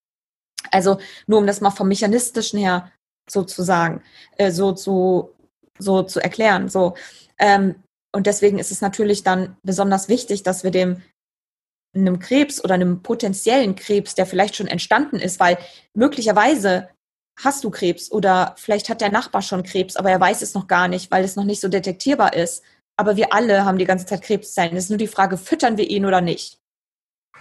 Also nur um das mal vom mechanistischen her sozusagen äh, so zu so zu erklären. So ähm, und deswegen ist es natürlich dann besonders wichtig, dass wir dem einem Krebs oder einem potenziellen Krebs, der vielleicht schon entstanden ist, weil möglicherweise hast du Krebs oder vielleicht hat der Nachbar schon Krebs, aber er weiß es noch gar nicht, weil es noch nicht so detektierbar ist. Aber wir alle haben die ganze Zeit Krebszellen. Es ist nur die Frage, füttern wir ihn oder nicht?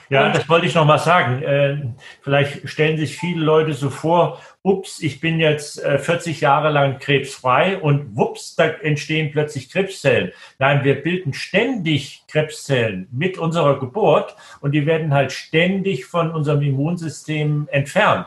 Ja, das wollte ich noch mal sagen. Äh, vielleicht stellen sich viele Leute so vor, ups, ich bin jetzt 40 Jahre lang krebsfrei und wups, da entstehen plötzlich Krebszellen. Nein, wir bilden ständig Krebszellen mit unserer Geburt und die werden halt ständig von unserem Immunsystem entfernt.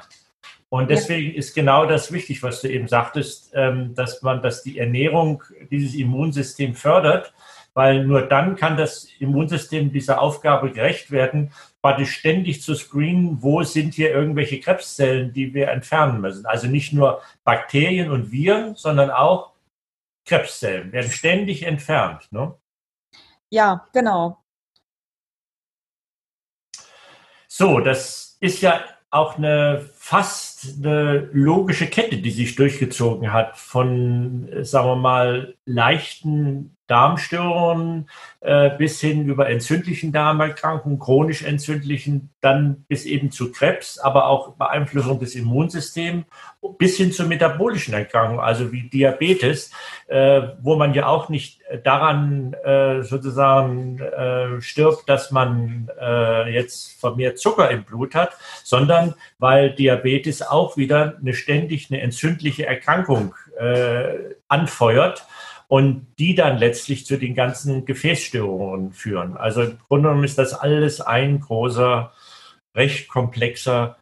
Und deswegen ja. ist genau das wichtig, was du eben sagtest, ähm, dass man, dass die Ernährung dieses Immunsystem fördert, weil nur dann kann das Immunsystem dieser Aufgabe gerecht werden, praktisch ständig zu screenen, wo sind hier irgendwelche Krebszellen, die wir entfernen müssen. Also nicht nur Bakterien und Viren, sondern auch Krebszellen werden ständig entfernt. Ne? Ja, genau. So, das ist ja auch eine fast eine logische Kette, die sich durchgezogen hat von, sagen wir mal, leichten Darmstörungen äh, bis hin über entzündlichen Darmerkrankungen, chronisch entzündlichen, dann bis eben zu Krebs, aber auch Beeinflussung des Immunsystems, bis hin zu metabolischen Erkrankungen, also wie Diabetes, äh, wo man ja auch nicht daran äh, sozusagen äh, stirbt, dass man äh, jetzt vermehrt Zucker im Blut hat, sondern weil Diabetes auch wieder eine ständig eine entzündliche Erkrankung äh, anfeuert und die dann letztlich zu den ganzen Gefäßstörungen führen. Also im Grunde genommen ist das alles ein großer, recht komplexer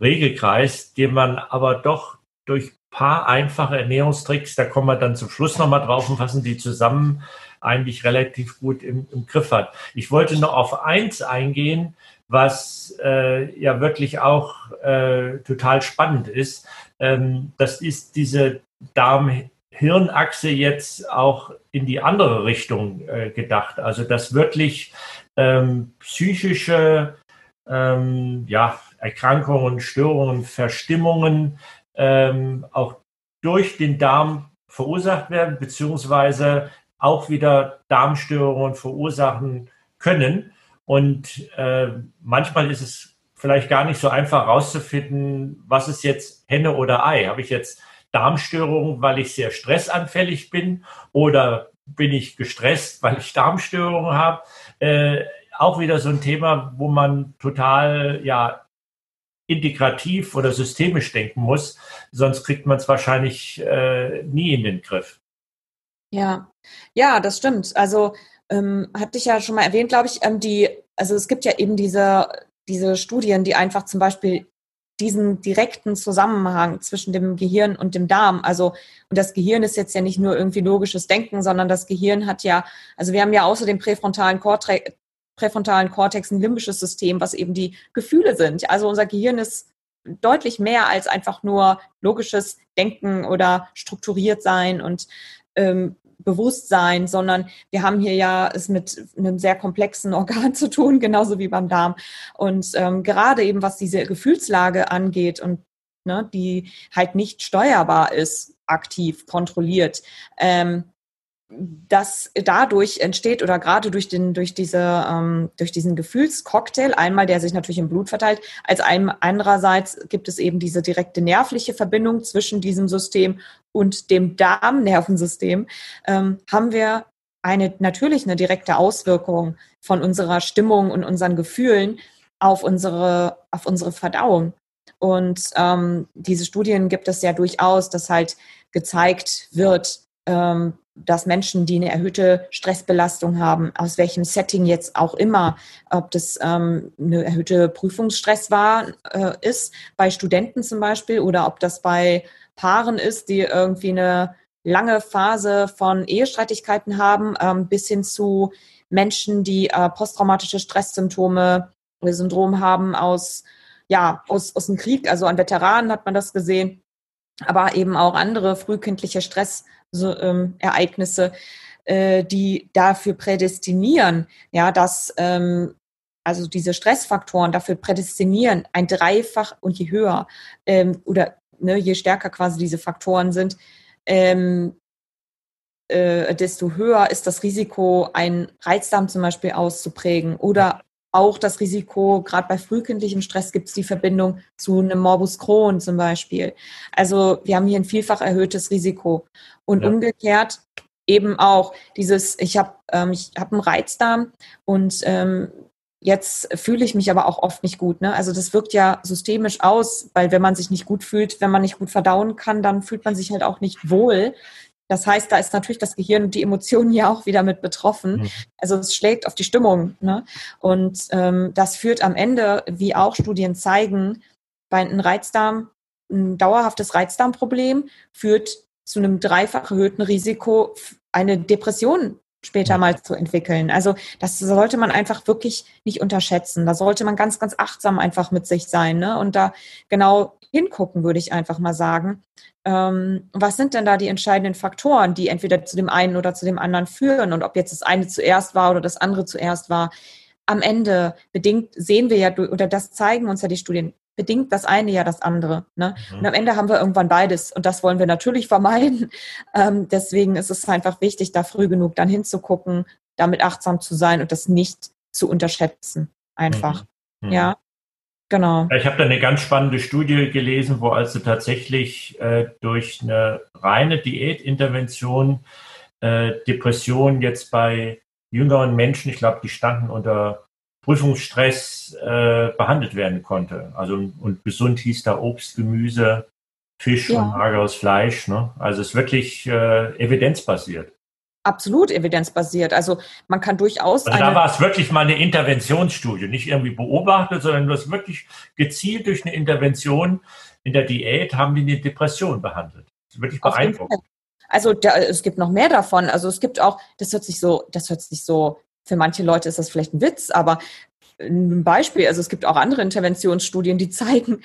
Regelkreis, den man aber doch durch paar einfache Ernährungstricks, da kommen wir dann zum Schluss nochmal drauf und fassen die zusammen, eigentlich relativ gut im, im Griff hat. Ich wollte noch auf eins eingehen, was äh, ja wirklich auch äh, total spannend ist. Ähm, das ist diese Darm Hirnachse jetzt auch in die andere Richtung äh, gedacht. Also dass wirklich ähm, psychische ähm, ja, Erkrankungen, Störungen, Verstimmungen ähm, auch durch den Darm verursacht werden, beziehungsweise auch wieder Darmstörungen verursachen können. Und äh, manchmal ist es vielleicht gar nicht so einfach herauszufinden, was ist jetzt Henne oder Ei. Habe ich jetzt Darmstörungen, weil ich sehr stressanfällig bin oder bin ich gestresst, weil ich Darmstörungen habe. Äh, auch wieder so ein Thema, wo man total ja integrativ oder systemisch denken muss, sonst kriegt man es wahrscheinlich äh, nie in den Griff. Ja, ja, das stimmt. Also ähm, hatte ich ja schon mal erwähnt, glaube ich, ähm, die, also es gibt ja eben diese, diese Studien, die einfach zum Beispiel diesen direkten Zusammenhang zwischen dem Gehirn und dem Darm. Also, und das Gehirn ist jetzt ja nicht nur irgendwie logisches Denken, sondern das Gehirn hat ja, also wir haben ja außer dem präfrontalen Kortex, präfrontalen Kortex ein limbisches System, was eben die Gefühle sind. Also unser Gehirn ist deutlich mehr als einfach nur logisches Denken oder strukturiert sein und ähm, Bewusstsein, sondern wir haben hier ja es mit einem sehr komplexen Organ zu tun, genauso wie beim Darm. Und ähm, gerade eben was diese Gefühlslage angeht und ne, die halt nicht steuerbar ist, aktiv kontrolliert, ähm, dass dadurch entsteht oder gerade durch den durch diese ähm, durch diesen Gefühlscocktail einmal der sich natürlich im Blut verteilt als einem andererseits gibt es eben diese direkte nervliche Verbindung zwischen diesem System und dem Darmnervensystem. Ähm, haben wir eine natürlich eine direkte Auswirkung von unserer Stimmung und unseren Gefühlen auf unsere auf unsere Verdauung. Und ähm, diese Studien gibt es ja durchaus dass halt gezeigt wird ähm, dass Menschen, die eine erhöhte Stressbelastung haben, aus welchem Setting jetzt auch immer, ob das ähm, eine erhöhte Prüfungsstress war, äh, ist, bei Studenten zum Beispiel, oder ob das bei Paaren ist, die irgendwie eine lange Phase von Ehestreitigkeiten haben, ähm, bis hin zu Menschen, die äh, posttraumatische Stresssymptome oder Syndrom haben aus, ja, aus, aus dem Krieg, also an Veteranen hat man das gesehen, aber eben auch andere frühkindliche Stress so, ähm, Ereignisse, äh, die dafür prädestinieren, ja, dass ähm, also diese Stressfaktoren dafür prädestinieren, ein Dreifach und je höher ähm, oder ne, je stärker quasi diese Faktoren sind, ähm, äh, desto höher ist das Risiko, einen Reizdarm zum Beispiel auszuprägen oder auch das Risiko, gerade bei frühkindlichem Stress gibt es die Verbindung zu einem Morbus Crohn zum Beispiel. Also wir haben hier ein vielfach erhöhtes Risiko. Und ja. umgekehrt eben auch dieses, ich habe ähm, ich hab einen Reizdarm und ähm, Jetzt fühle ich mich aber auch oft nicht gut. Ne? Also das wirkt ja systemisch aus, weil wenn man sich nicht gut fühlt, wenn man nicht gut verdauen kann, dann fühlt man sich halt auch nicht wohl. Das heißt, da ist natürlich das Gehirn und die Emotionen ja auch wieder mit betroffen. Mhm. Also es schlägt auf die Stimmung. Ne? Und ähm, das führt am Ende, wie auch Studien zeigen, bei einem Reizdarm, ein dauerhaftes Reizdarmproblem führt zu einem dreifach erhöhten Risiko, eine Depression später mal zu entwickeln. Also das sollte man einfach wirklich nicht unterschätzen. Da sollte man ganz, ganz achtsam einfach mit sich sein ne? und da genau hingucken, würde ich einfach mal sagen. Ähm, was sind denn da die entscheidenden Faktoren, die entweder zu dem einen oder zu dem anderen führen und ob jetzt das eine zuerst war oder das andere zuerst war? Am Ende bedingt sehen wir ja, oder das zeigen uns ja die Studien, bedingt das eine ja das andere. Ne? Mhm. Und am Ende haben wir irgendwann beides und das wollen wir natürlich vermeiden. Ähm, deswegen ist es einfach wichtig, da früh genug dann hinzugucken, damit achtsam zu sein und das nicht zu unterschätzen. Einfach. Mhm. Mhm. Ja. Genau. Ich habe da eine ganz spannende Studie gelesen, wo also tatsächlich äh, durch eine reine Diätintervention äh, Depressionen jetzt bei jüngeren Menschen, ich glaube, die standen unter Prüfungsstress äh, behandelt werden konnte. Also und gesund hieß da Obst, Gemüse, Fisch ja. und mageres Fleisch. Ne? Also es ist wirklich äh, evidenzbasiert. Absolut evidenzbasiert. Also man kann durchaus. Also da war es wirklich mal eine Interventionsstudie, nicht irgendwie beobachtet, sondern du hast wirklich gezielt durch eine Intervention in der Diät haben die eine Depression behandelt. Das ist wirklich beeindruckend. Also da, es gibt noch mehr davon. Also es gibt auch, das hört sich so, das hört sich so für manche Leute ist das vielleicht ein Witz, aber ein Beispiel, also es gibt auch andere Interventionsstudien, die zeigen,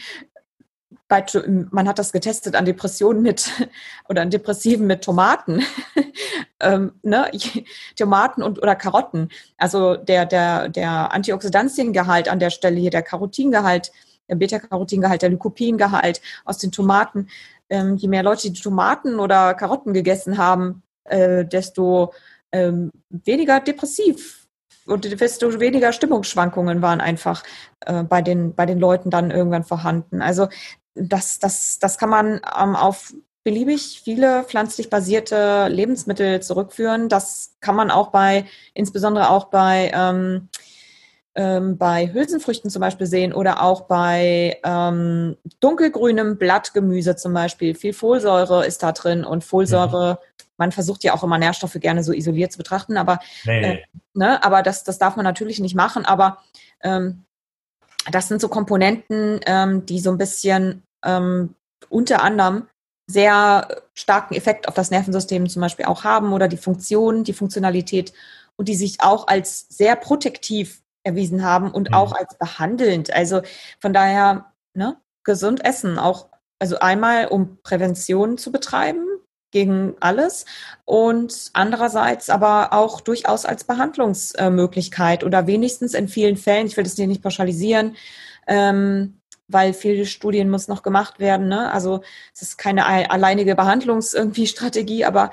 bei, man hat das getestet an Depressionen mit oder an Depressiven mit Tomaten, ähm, ne? Tomaten und oder Karotten. Also der der der Antioxidantiengehalt an der Stelle hier, der Carotingehalt, der Beta-Carotingehalt, der Lycopingehalt aus den Tomaten. Ähm, je mehr Leute die Tomaten oder Karotten gegessen haben, äh, desto ähm, weniger depressiv und desto weniger Stimmungsschwankungen waren einfach äh, bei, den, bei den Leuten dann irgendwann vorhanden. Also das, das, das kann man ähm, auf beliebig viele pflanzlich basierte Lebensmittel zurückführen. Das kann man auch bei, insbesondere auch bei ähm, ähm, bei Hülsenfrüchten zum Beispiel sehen oder auch bei ähm, dunkelgrünem Blattgemüse zum Beispiel. Viel Folsäure ist da drin und Folsäure, mhm. man versucht ja auch immer Nährstoffe gerne so isoliert zu betrachten, aber, nee. äh, ne, aber das, das darf man natürlich nicht machen. Aber ähm, das sind so Komponenten, ähm, die so ein bisschen ähm, unter anderem sehr starken Effekt auf das Nervensystem zum Beispiel auch haben oder die Funktion, die Funktionalität und die sich auch als sehr protektiv erwiesen haben und mhm. auch als behandelnd. Also von daher, ne, gesund essen, auch, also einmal um Prävention zu betreiben gegen alles und andererseits aber auch durchaus als Behandlungsmöglichkeit oder wenigstens in vielen Fällen, ich will das hier nicht pauschalisieren, ähm, weil viele Studien muss noch gemacht werden. Ne? Also es ist keine alleinige Behandlungsstrategie, aber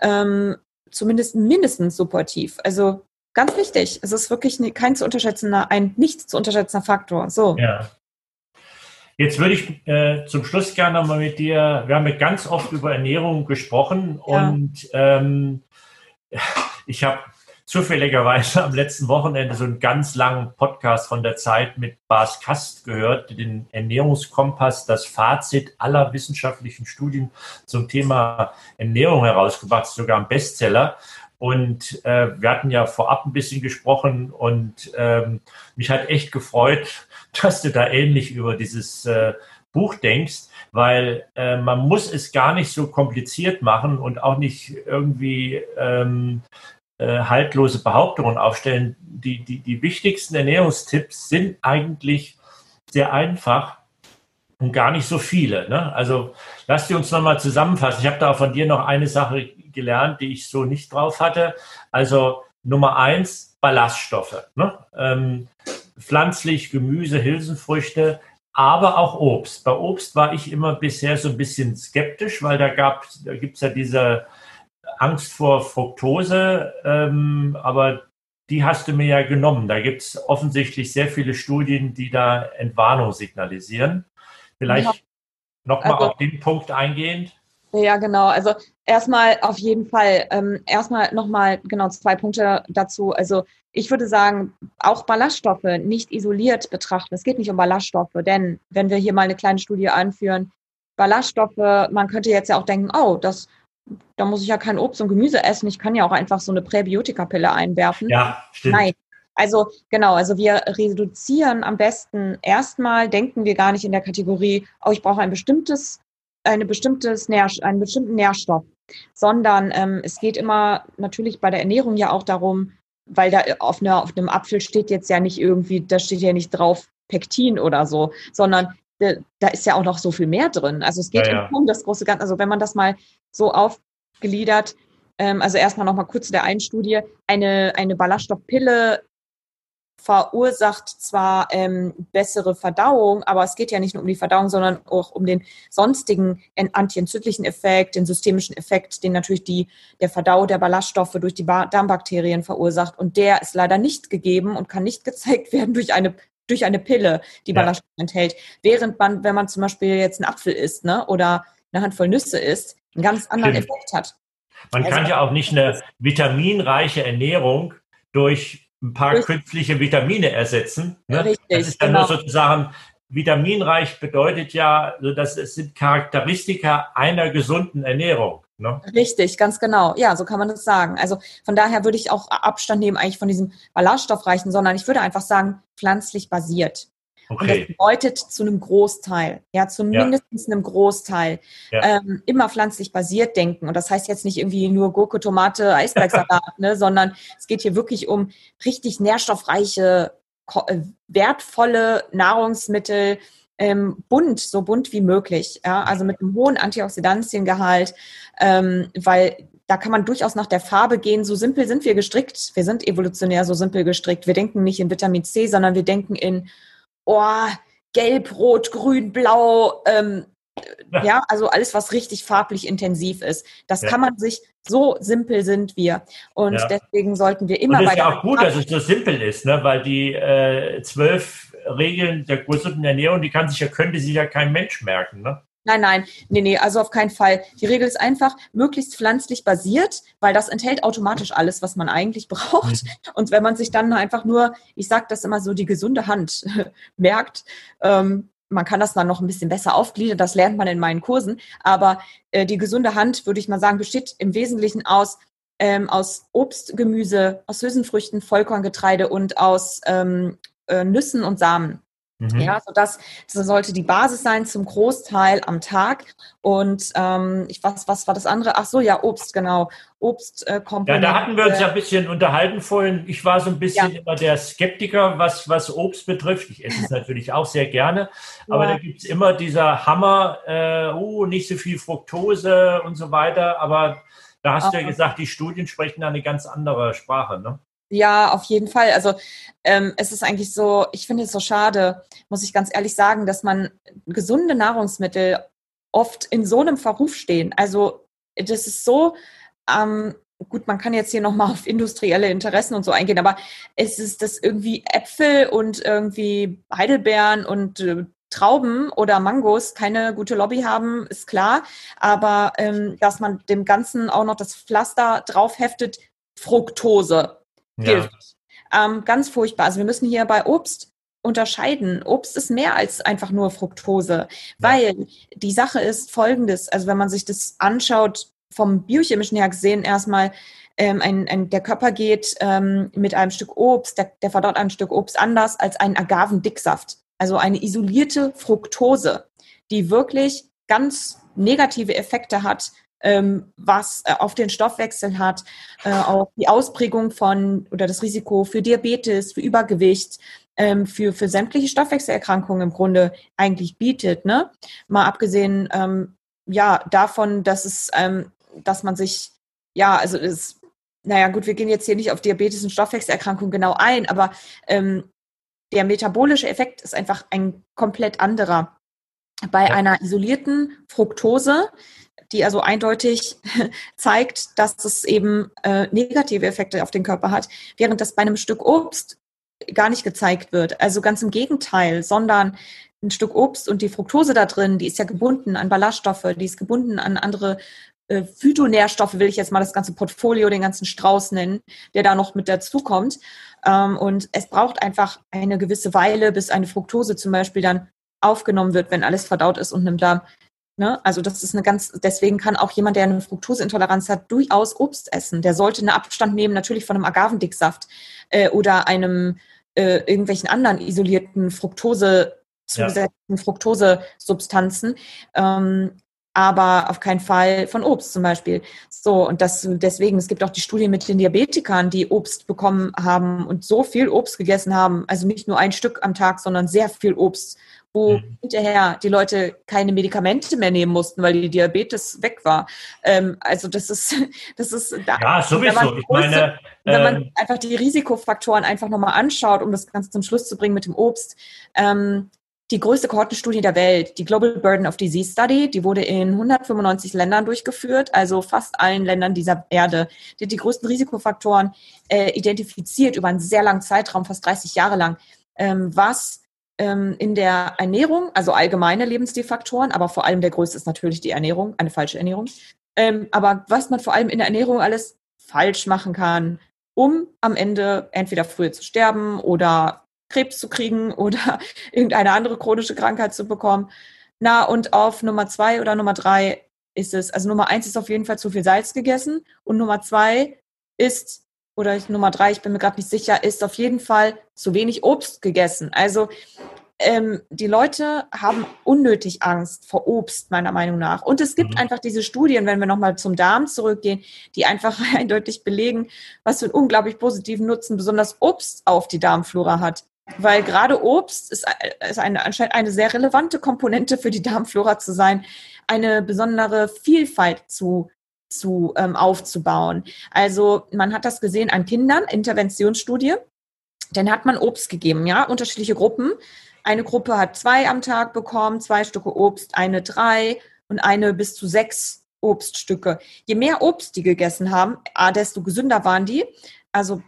ähm, zumindest mindestens supportiv. Also Ganz wichtig. Es ist wirklich kein zu unterschätzender, ein nicht zu unterschätzender Faktor. So. Ja. Jetzt würde ich äh, zum Schluss gerne mal mit dir, wir haben ja ganz oft über Ernährung gesprochen ja. und ähm, ich habe zufälligerweise am letzten Wochenende so einen ganz langen Podcast von der Zeit mit Bas Kast gehört, den Ernährungskompass, das Fazit aller wissenschaftlichen Studien zum Thema Ernährung herausgebracht, sogar ein Bestseller. Und äh, wir hatten ja vorab ein bisschen gesprochen und ähm, mich hat echt gefreut, dass du da ähnlich über dieses äh, Buch denkst, weil äh, man muss es gar nicht so kompliziert machen und auch nicht irgendwie ähm, äh, haltlose Behauptungen aufstellen. Die, die, die wichtigsten Ernährungstipps sind eigentlich sehr einfach und gar nicht so viele. Ne? Also lass die uns nochmal zusammenfassen. Ich habe da auch von dir noch eine Sache gelernt, die ich so nicht drauf hatte. Also Nummer eins, Ballaststoffe. Ne? Ähm, pflanzlich, Gemüse, Hülsenfrüchte, aber auch Obst. Bei Obst war ich immer bisher so ein bisschen skeptisch, weil da, gab, da gibt es ja diese Angst vor Fructose, ähm, aber die hast du mir ja genommen. Da gibt es offensichtlich sehr viele Studien, die da Entwarnung signalisieren. Vielleicht ja. nochmal also, auf den Punkt eingehend. Ja, genau. Also erstmal auf jeden Fall, ähm, erstmal nochmal genau zwei Punkte dazu. Also ich würde sagen, auch Ballaststoffe nicht isoliert betrachten. Es geht nicht um Ballaststoffe, denn wenn wir hier mal eine kleine Studie anführen, Ballaststoffe, man könnte jetzt ja auch denken, oh, das, da muss ich ja kein Obst und Gemüse essen, ich kann ja auch einfach so eine Präbiotikapille einwerfen. Ja, stimmt. Nein. Also genau, also wir reduzieren am besten erstmal, denken wir gar nicht in der Kategorie, oh, ich brauche ein bestimmtes, eine bestimmtes Nähr, einen bestimmten Nährstoff, sondern ähm, es geht immer natürlich bei der Ernährung ja auch darum, weil da auf, einer, auf einem Apfel steht jetzt ja nicht irgendwie, da steht ja nicht drauf Pektin oder so, sondern da ist ja auch noch so viel mehr drin. Also es geht ja, ja. um das große Ganze. Also wenn man das mal so aufgliedert, ähm, also erstmal noch mal kurz zu der einen Studie, eine, eine Ballaststoffpille verursacht zwar ähm, bessere Verdauung, aber es geht ja nicht nur um die Verdauung, sondern auch um den sonstigen antientzündlichen Effekt, den systemischen Effekt, den natürlich die, der Verdau der Ballaststoffe durch die Darmbakterien verursacht. Und der ist leider nicht gegeben und kann nicht gezeigt werden durch eine durch eine Pille, die ja. Ballaststoffe enthält. Während man, wenn man zum Beispiel jetzt einen Apfel isst ne, oder eine Handvoll Nüsse isst, einen ganz anderen Stimmt. Effekt hat. Man also, kann ja auch nicht eine vitaminreiche Ernährung durch ein paar durch, künstliche Vitamine ersetzen. Ne? Richtig, das ist dann genau. nur sozusagen vitaminreich bedeutet ja, dass es sind Charakteristika einer gesunden Ernährung. Ne? Richtig, ganz genau. Ja, so kann man das sagen. Also von daher würde ich auch Abstand nehmen eigentlich von diesem ballaststoffreichen, sondern ich würde einfach sagen, pflanzlich basiert. Okay. Und das bedeutet zu einem Großteil, ja, zu mindestens ja. einem Großteil, ja. ähm, immer pflanzlich basiert denken. Und das heißt jetzt nicht irgendwie nur Gurke, Tomate, Eisbergsalat, ne, sondern es geht hier wirklich um richtig nährstoffreiche, äh, wertvolle Nahrungsmittel, ähm, bunt, so bunt wie möglich. Ja? Also mit einem hohen Antioxidantiengehalt, ähm, weil da kann man durchaus nach der Farbe gehen. So simpel sind wir gestrickt. Wir sind evolutionär so simpel gestrickt. Wir denken nicht in Vitamin C, sondern wir denken in oh, gelb, rot, grün, blau. Ähm, ja. also alles, was richtig farblich intensiv ist. Das ja. kann man sich, so simpel sind wir. Und ja. deswegen sollten wir immer weiter. Es ist ja auch gut, dass es so simpel ist, ne? weil die äh, zwölf Regeln der gesunden Ernährung, die kann sich ja, könnte sich ja kein Mensch merken, ne? Nein, nein, nee, nee, also auf keinen Fall. Die Regel ist einfach möglichst pflanzlich basiert, weil das enthält automatisch alles, was man eigentlich braucht. Mhm. Und wenn man sich dann einfach nur, ich sage das immer so, die gesunde Hand merkt, ähm, man kann das dann noch ein bisschen besser aufgliedern, das lernt man in meinen Kursen. Aber äh, die gesunde Hand, würde ich mal sagen, besteht im Wesentlichen aus, ähm, aus Obst, Gemüse, aus Hülsenfrüchten, Vollkorngetreide und aus ähm, äh, Nüssen und Samen. Mhm. Ja, so das, das sollte die Basis sein zum Großteil am Tag. Und ähm, ich was, was war das andere? Ach so, ja, Obst, genau. Obst äh, Ja, da hatten wir uns ja ein bisschen unterhalten vorhin. Ich war so ein bisschen ja. immer der Skeptiker, was, was Obst betrifft. Ich esse es natürlich auch sehr gerne. Aber ja. da gibt es immer dieser Hammer, äh, oh, nicht so viel Fructose und so weiter. Aber da hast du ja gesagt, die Studien sprechen da eine ganz andere Sprache, ne? Ja, auf jeden Fall. Also ähm, es ist eigentlich so, ich finde es so schade, muss ich ganz ehrlich sagen, dass man gesunde Nahrungsmittel oft in so einem Verruf stehen. Also das ist so, ähm, gut, man kann jetzt hier nochmal auf industrielle Interessen und so eingehen, aber es ist das irgendwie Äpfel und irgendwie Heidelbeeren und äh, Trauben oder Mangos keine gute Lobby haben, ist klar. Aber ähm, dass man dem Ganzen auch noch das Pflaster drauf heftet, Fructose hilft. Ja. Ähm, ganz furchtbar. Also wir müssen hier bei Obst unterscheiden. Obst ist mehr als einfach nur Fructose, weil die Sache ist folgendes. Also wenn man sich das anschaut, vom biochemischen her gesehen erstmal, ähm, ein, ein, der Körper geht ähm, mit einem Stück Obst, der, der verdaut ein Stück Obst anders als einen Agavendicksaft. Also eine isolierte Fructose, die wirklich ganz negative Effekte hat ähm, was äh, auf den Stoffwechsel hat, äh, auch die Ausprägung von oder das Risiko für Diabetes, für Übergewicht, ähm, für, für sämtliche Stoffwechselerkrankungen im Grunde eigentlich bietet. Ne? Mal abgesehen ähm, ja, davon, dass es, ähm, dass man sich, ja, also es, naja gut, wir gehen jetzt hier nicht auf Diabetes und Stoffwechselerkrankungen genau ein, aber ähm, der metabolische Effekt ist einfach ein komplett anderer. Bei ja. einer isolierten Fructose die also eindeutig zeigt, dass es eben äh, negative Effekte auf den Körper hat, während das bei einem Stück Obst gar nicht gezeigt wird. Also ganz im Gegenteil, sondern ein Stück Obst und die Fructose da drin, die ist ja gebunden an Ballaststoffe, die ist gebunden an andere äh, Phytonährstoffe, will ich jetzt mal das ganze Portfolio, den ganzen Strauß nennen, der da noch mit dazukommt. Ähm, und es braucht einfach eine gewisse Weile, bis eine Fructose zum Beispiel dann aufgenommen wird, wenn alles verdaut ist und im Darm. Ne? Also das ist eine ganz, deswegen kann auch jemand, der eine Fructoseintoleranz hat, durchaus Obst essen. Der sollte einen Abstand nehmen, natürlich von einem Agavendicksaft äh, oder einem äh, irgendwelchen anderen isolierten Fructose zugesetzten ja. Fructose-Substanzen. Ähm, aber auf keinen Fall von Obst zum Beispiel. So, und das deswegen, es gibt auch die Studie mit den Diabetikern, die Obst bekommen haben und so viel Obst gegessen haben, also nicht nur ein Stück am Tag, sondern sehr viel Obst, wo mhm. hinterher die Leute keine Medikamente mehr nehmen mussten, weil die Diabetes weg war. Ähm, also das ist, das ist da, ja sowieso. Große, ich meine, wenn man ähm, einfach die Risikofaktoren einfach nochmal anschaut, um das Ganze zum Schluss zu bringen mit dem Obst. Ähm, die größte Kohortenstudie der Welt, die Global Burden of Disease Study, die wurde in 195 Ländern durchgeführt, also fast allen Ländern dieser Erde. Die hat die größten Risikofaktoren äh, identifiziert über einen sehr langen Zeitraum, fast 30 Jahre lang, ähm, was in der Ernährung, also allgemeine Lebensstilfaktoren, aber vor allem der größte ist natürlich die Ernährung, eine falsche Ernährung. Ähm, aber was man vor allem in der Ernährung alles falsch machen kann, um am Ende entweder früher zu sterben oder Krebs zu kriegen oder irgendeine andere chronische Krankheit zu bekommen. Na, und auf Nummer zwei oder Nummer drei ist es, also Nummer eins ist auf jeden Fall zu viel Salz gegessen und Nummer zwei ist, oder Nummer drei, ich bin mir gerade nicht sicher, ist auf jeden Fall zu wenig Obst gegessen. Also ähm, die Leute haben unnötig Angst vor Obst, meiner Meinung nach. Und es gibt mhm. einfach diese Studien, wenn wir nochmal zum Darm zurückgehen, die einfach eindeutig belegen, was für einen unglaublich positiven Nutzen besonders Obst auf die Darmflora hat weil gerade Obst ist, ist eine, anscheinend eine sehr relevante Komponente für die Darmflora zu sein, eine besondere Vielfalt zu zu ähm, aufzubauen. Also man hat das gesehen an Kindern, Interventionsstudie. Dann hat man Obst gegeben, ja, unterschiedliche Gruppen. Eine Gruppe hat zwei am Tag bekommen, zwei Stücke Obst, eine drei und eine bis zu sechs Obststücke. Je mehr Obst die gegessen haben, desto gesünder waren die. Also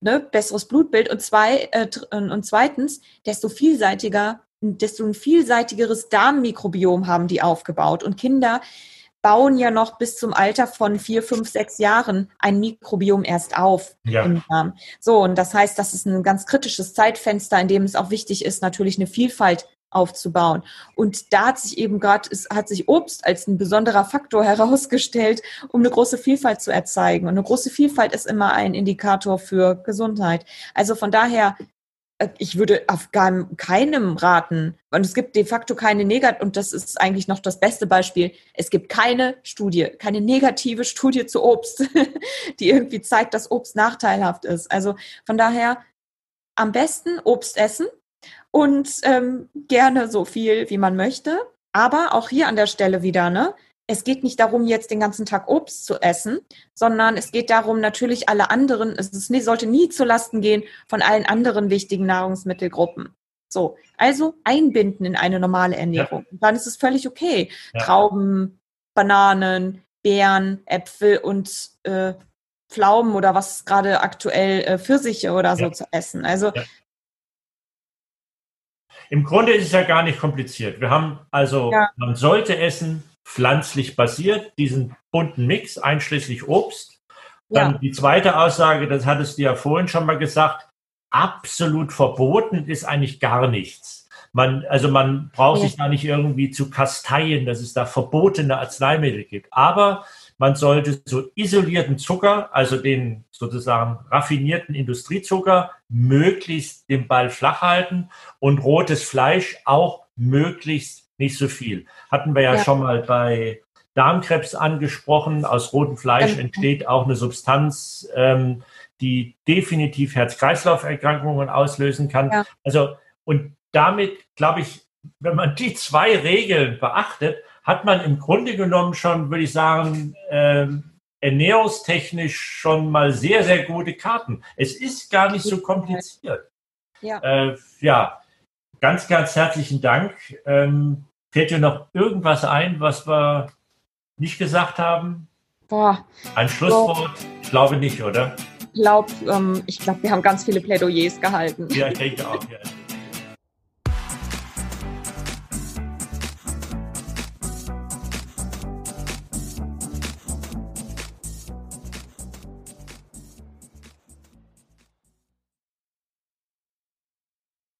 ne, besseres Blutbild und zwei äh, und zweitens, desto vielseitiger, desto ein vielseitigeres Darmmikrobiom haben die aufgebaut und Kinder bauen ja noch bis zum Alter von vier, fünf, sechs Jahren ein Mikrobiom erst auf ja. im Darm. So, und das heißt, das ist ein ganz kritisches Zeitfenster, in dem es auch wichtig ist, natürlich eine Vielfalt aufzubauen. Und da hat sich eben gerade, hat sich Obst als ein besonderer Faktor herausgestellt, um eine große Vielfalt zu erzeugen. Und eine große Vielfalt ist immer ein Indikator für Gesundheit. Also von daher, ich würde auf gar keinem raten, und es gibt de facto keine Negat, und das ist eigentlich noch das beste Beispiel, es gibt keine Studie, keine negative Studie zu Obst, die irgendwie zeigt, dass Obst nachteilhaft ist. Also von daher am besten Obst essen, und ähm, gerne so viel, wie man möchte. Aber auch hier an der Stelle wieder, ne? Es geht nicht darum, jetzt den ganzen Tag Obst zu essen, sondern es geht darum, natürlich alle anderen, es ist, sollte nie zu Lasten gehen von allen anderen wichtigen Nahrungsmittelgruppen. So, also einbinden in eine normale Ernährung. Ja. Dann ist es völlig okay. Ja. Trauben, Bananen, Beeren, Äpfel und äh, Pflaumen oder was gerade aktuell äh, Pfirsiche oder so ja. zu essen. Also im Grunde ist es ja gar nicht kompliziert. Wir haben also, man sollte essen, pflanzlich basiert, diesen bunten Mix, einschließlich Obst. Dann ja. die zweite Aussage, das hattest du ja vorhin schon mal gesagt, absolut verboten ist eigentlich gar nichts. Man, also man braucht ja. sich da nicht irgendwie zu kasteien, dass es da verbotene Arzneimittel gibt. Aber man sollte so isolierten Zucker, also den sozusagen raffinierten Industriezucker, möglichst den Ball flach halten und rotes Fleisch auch möglichst nicht so viel. Hatten wir ja, ja. schon mal bei Darmkrebs angesprochen. Aus rotem Fleisch ähm, entsteht auch eine Substanz, ähm, die definitiv Herz-Kreislauf-Erkrankungen auslösen kann. Ja. Also, und damit, glaube ich, wenn man die zwei Regeln beachtet, hat man im Grunde genommen schon, würde ich sagen, äh, ernährungstechnisch schon mal sehr, sehr gute Karten. Es ist gar nicht so kompliziert. Ja, äh, ja ganz, ganz herzlichen Dank. Ähm, fällt dir noch irgendwas ein, was wir nicht gesagt haben? Boah. Ein Schlusswort? Ich glaube nicht, oder? glaube, ähm, ich glaube, wir haben ganz viele Plädoyers gehalten. Ja, ich denke auch. Ja.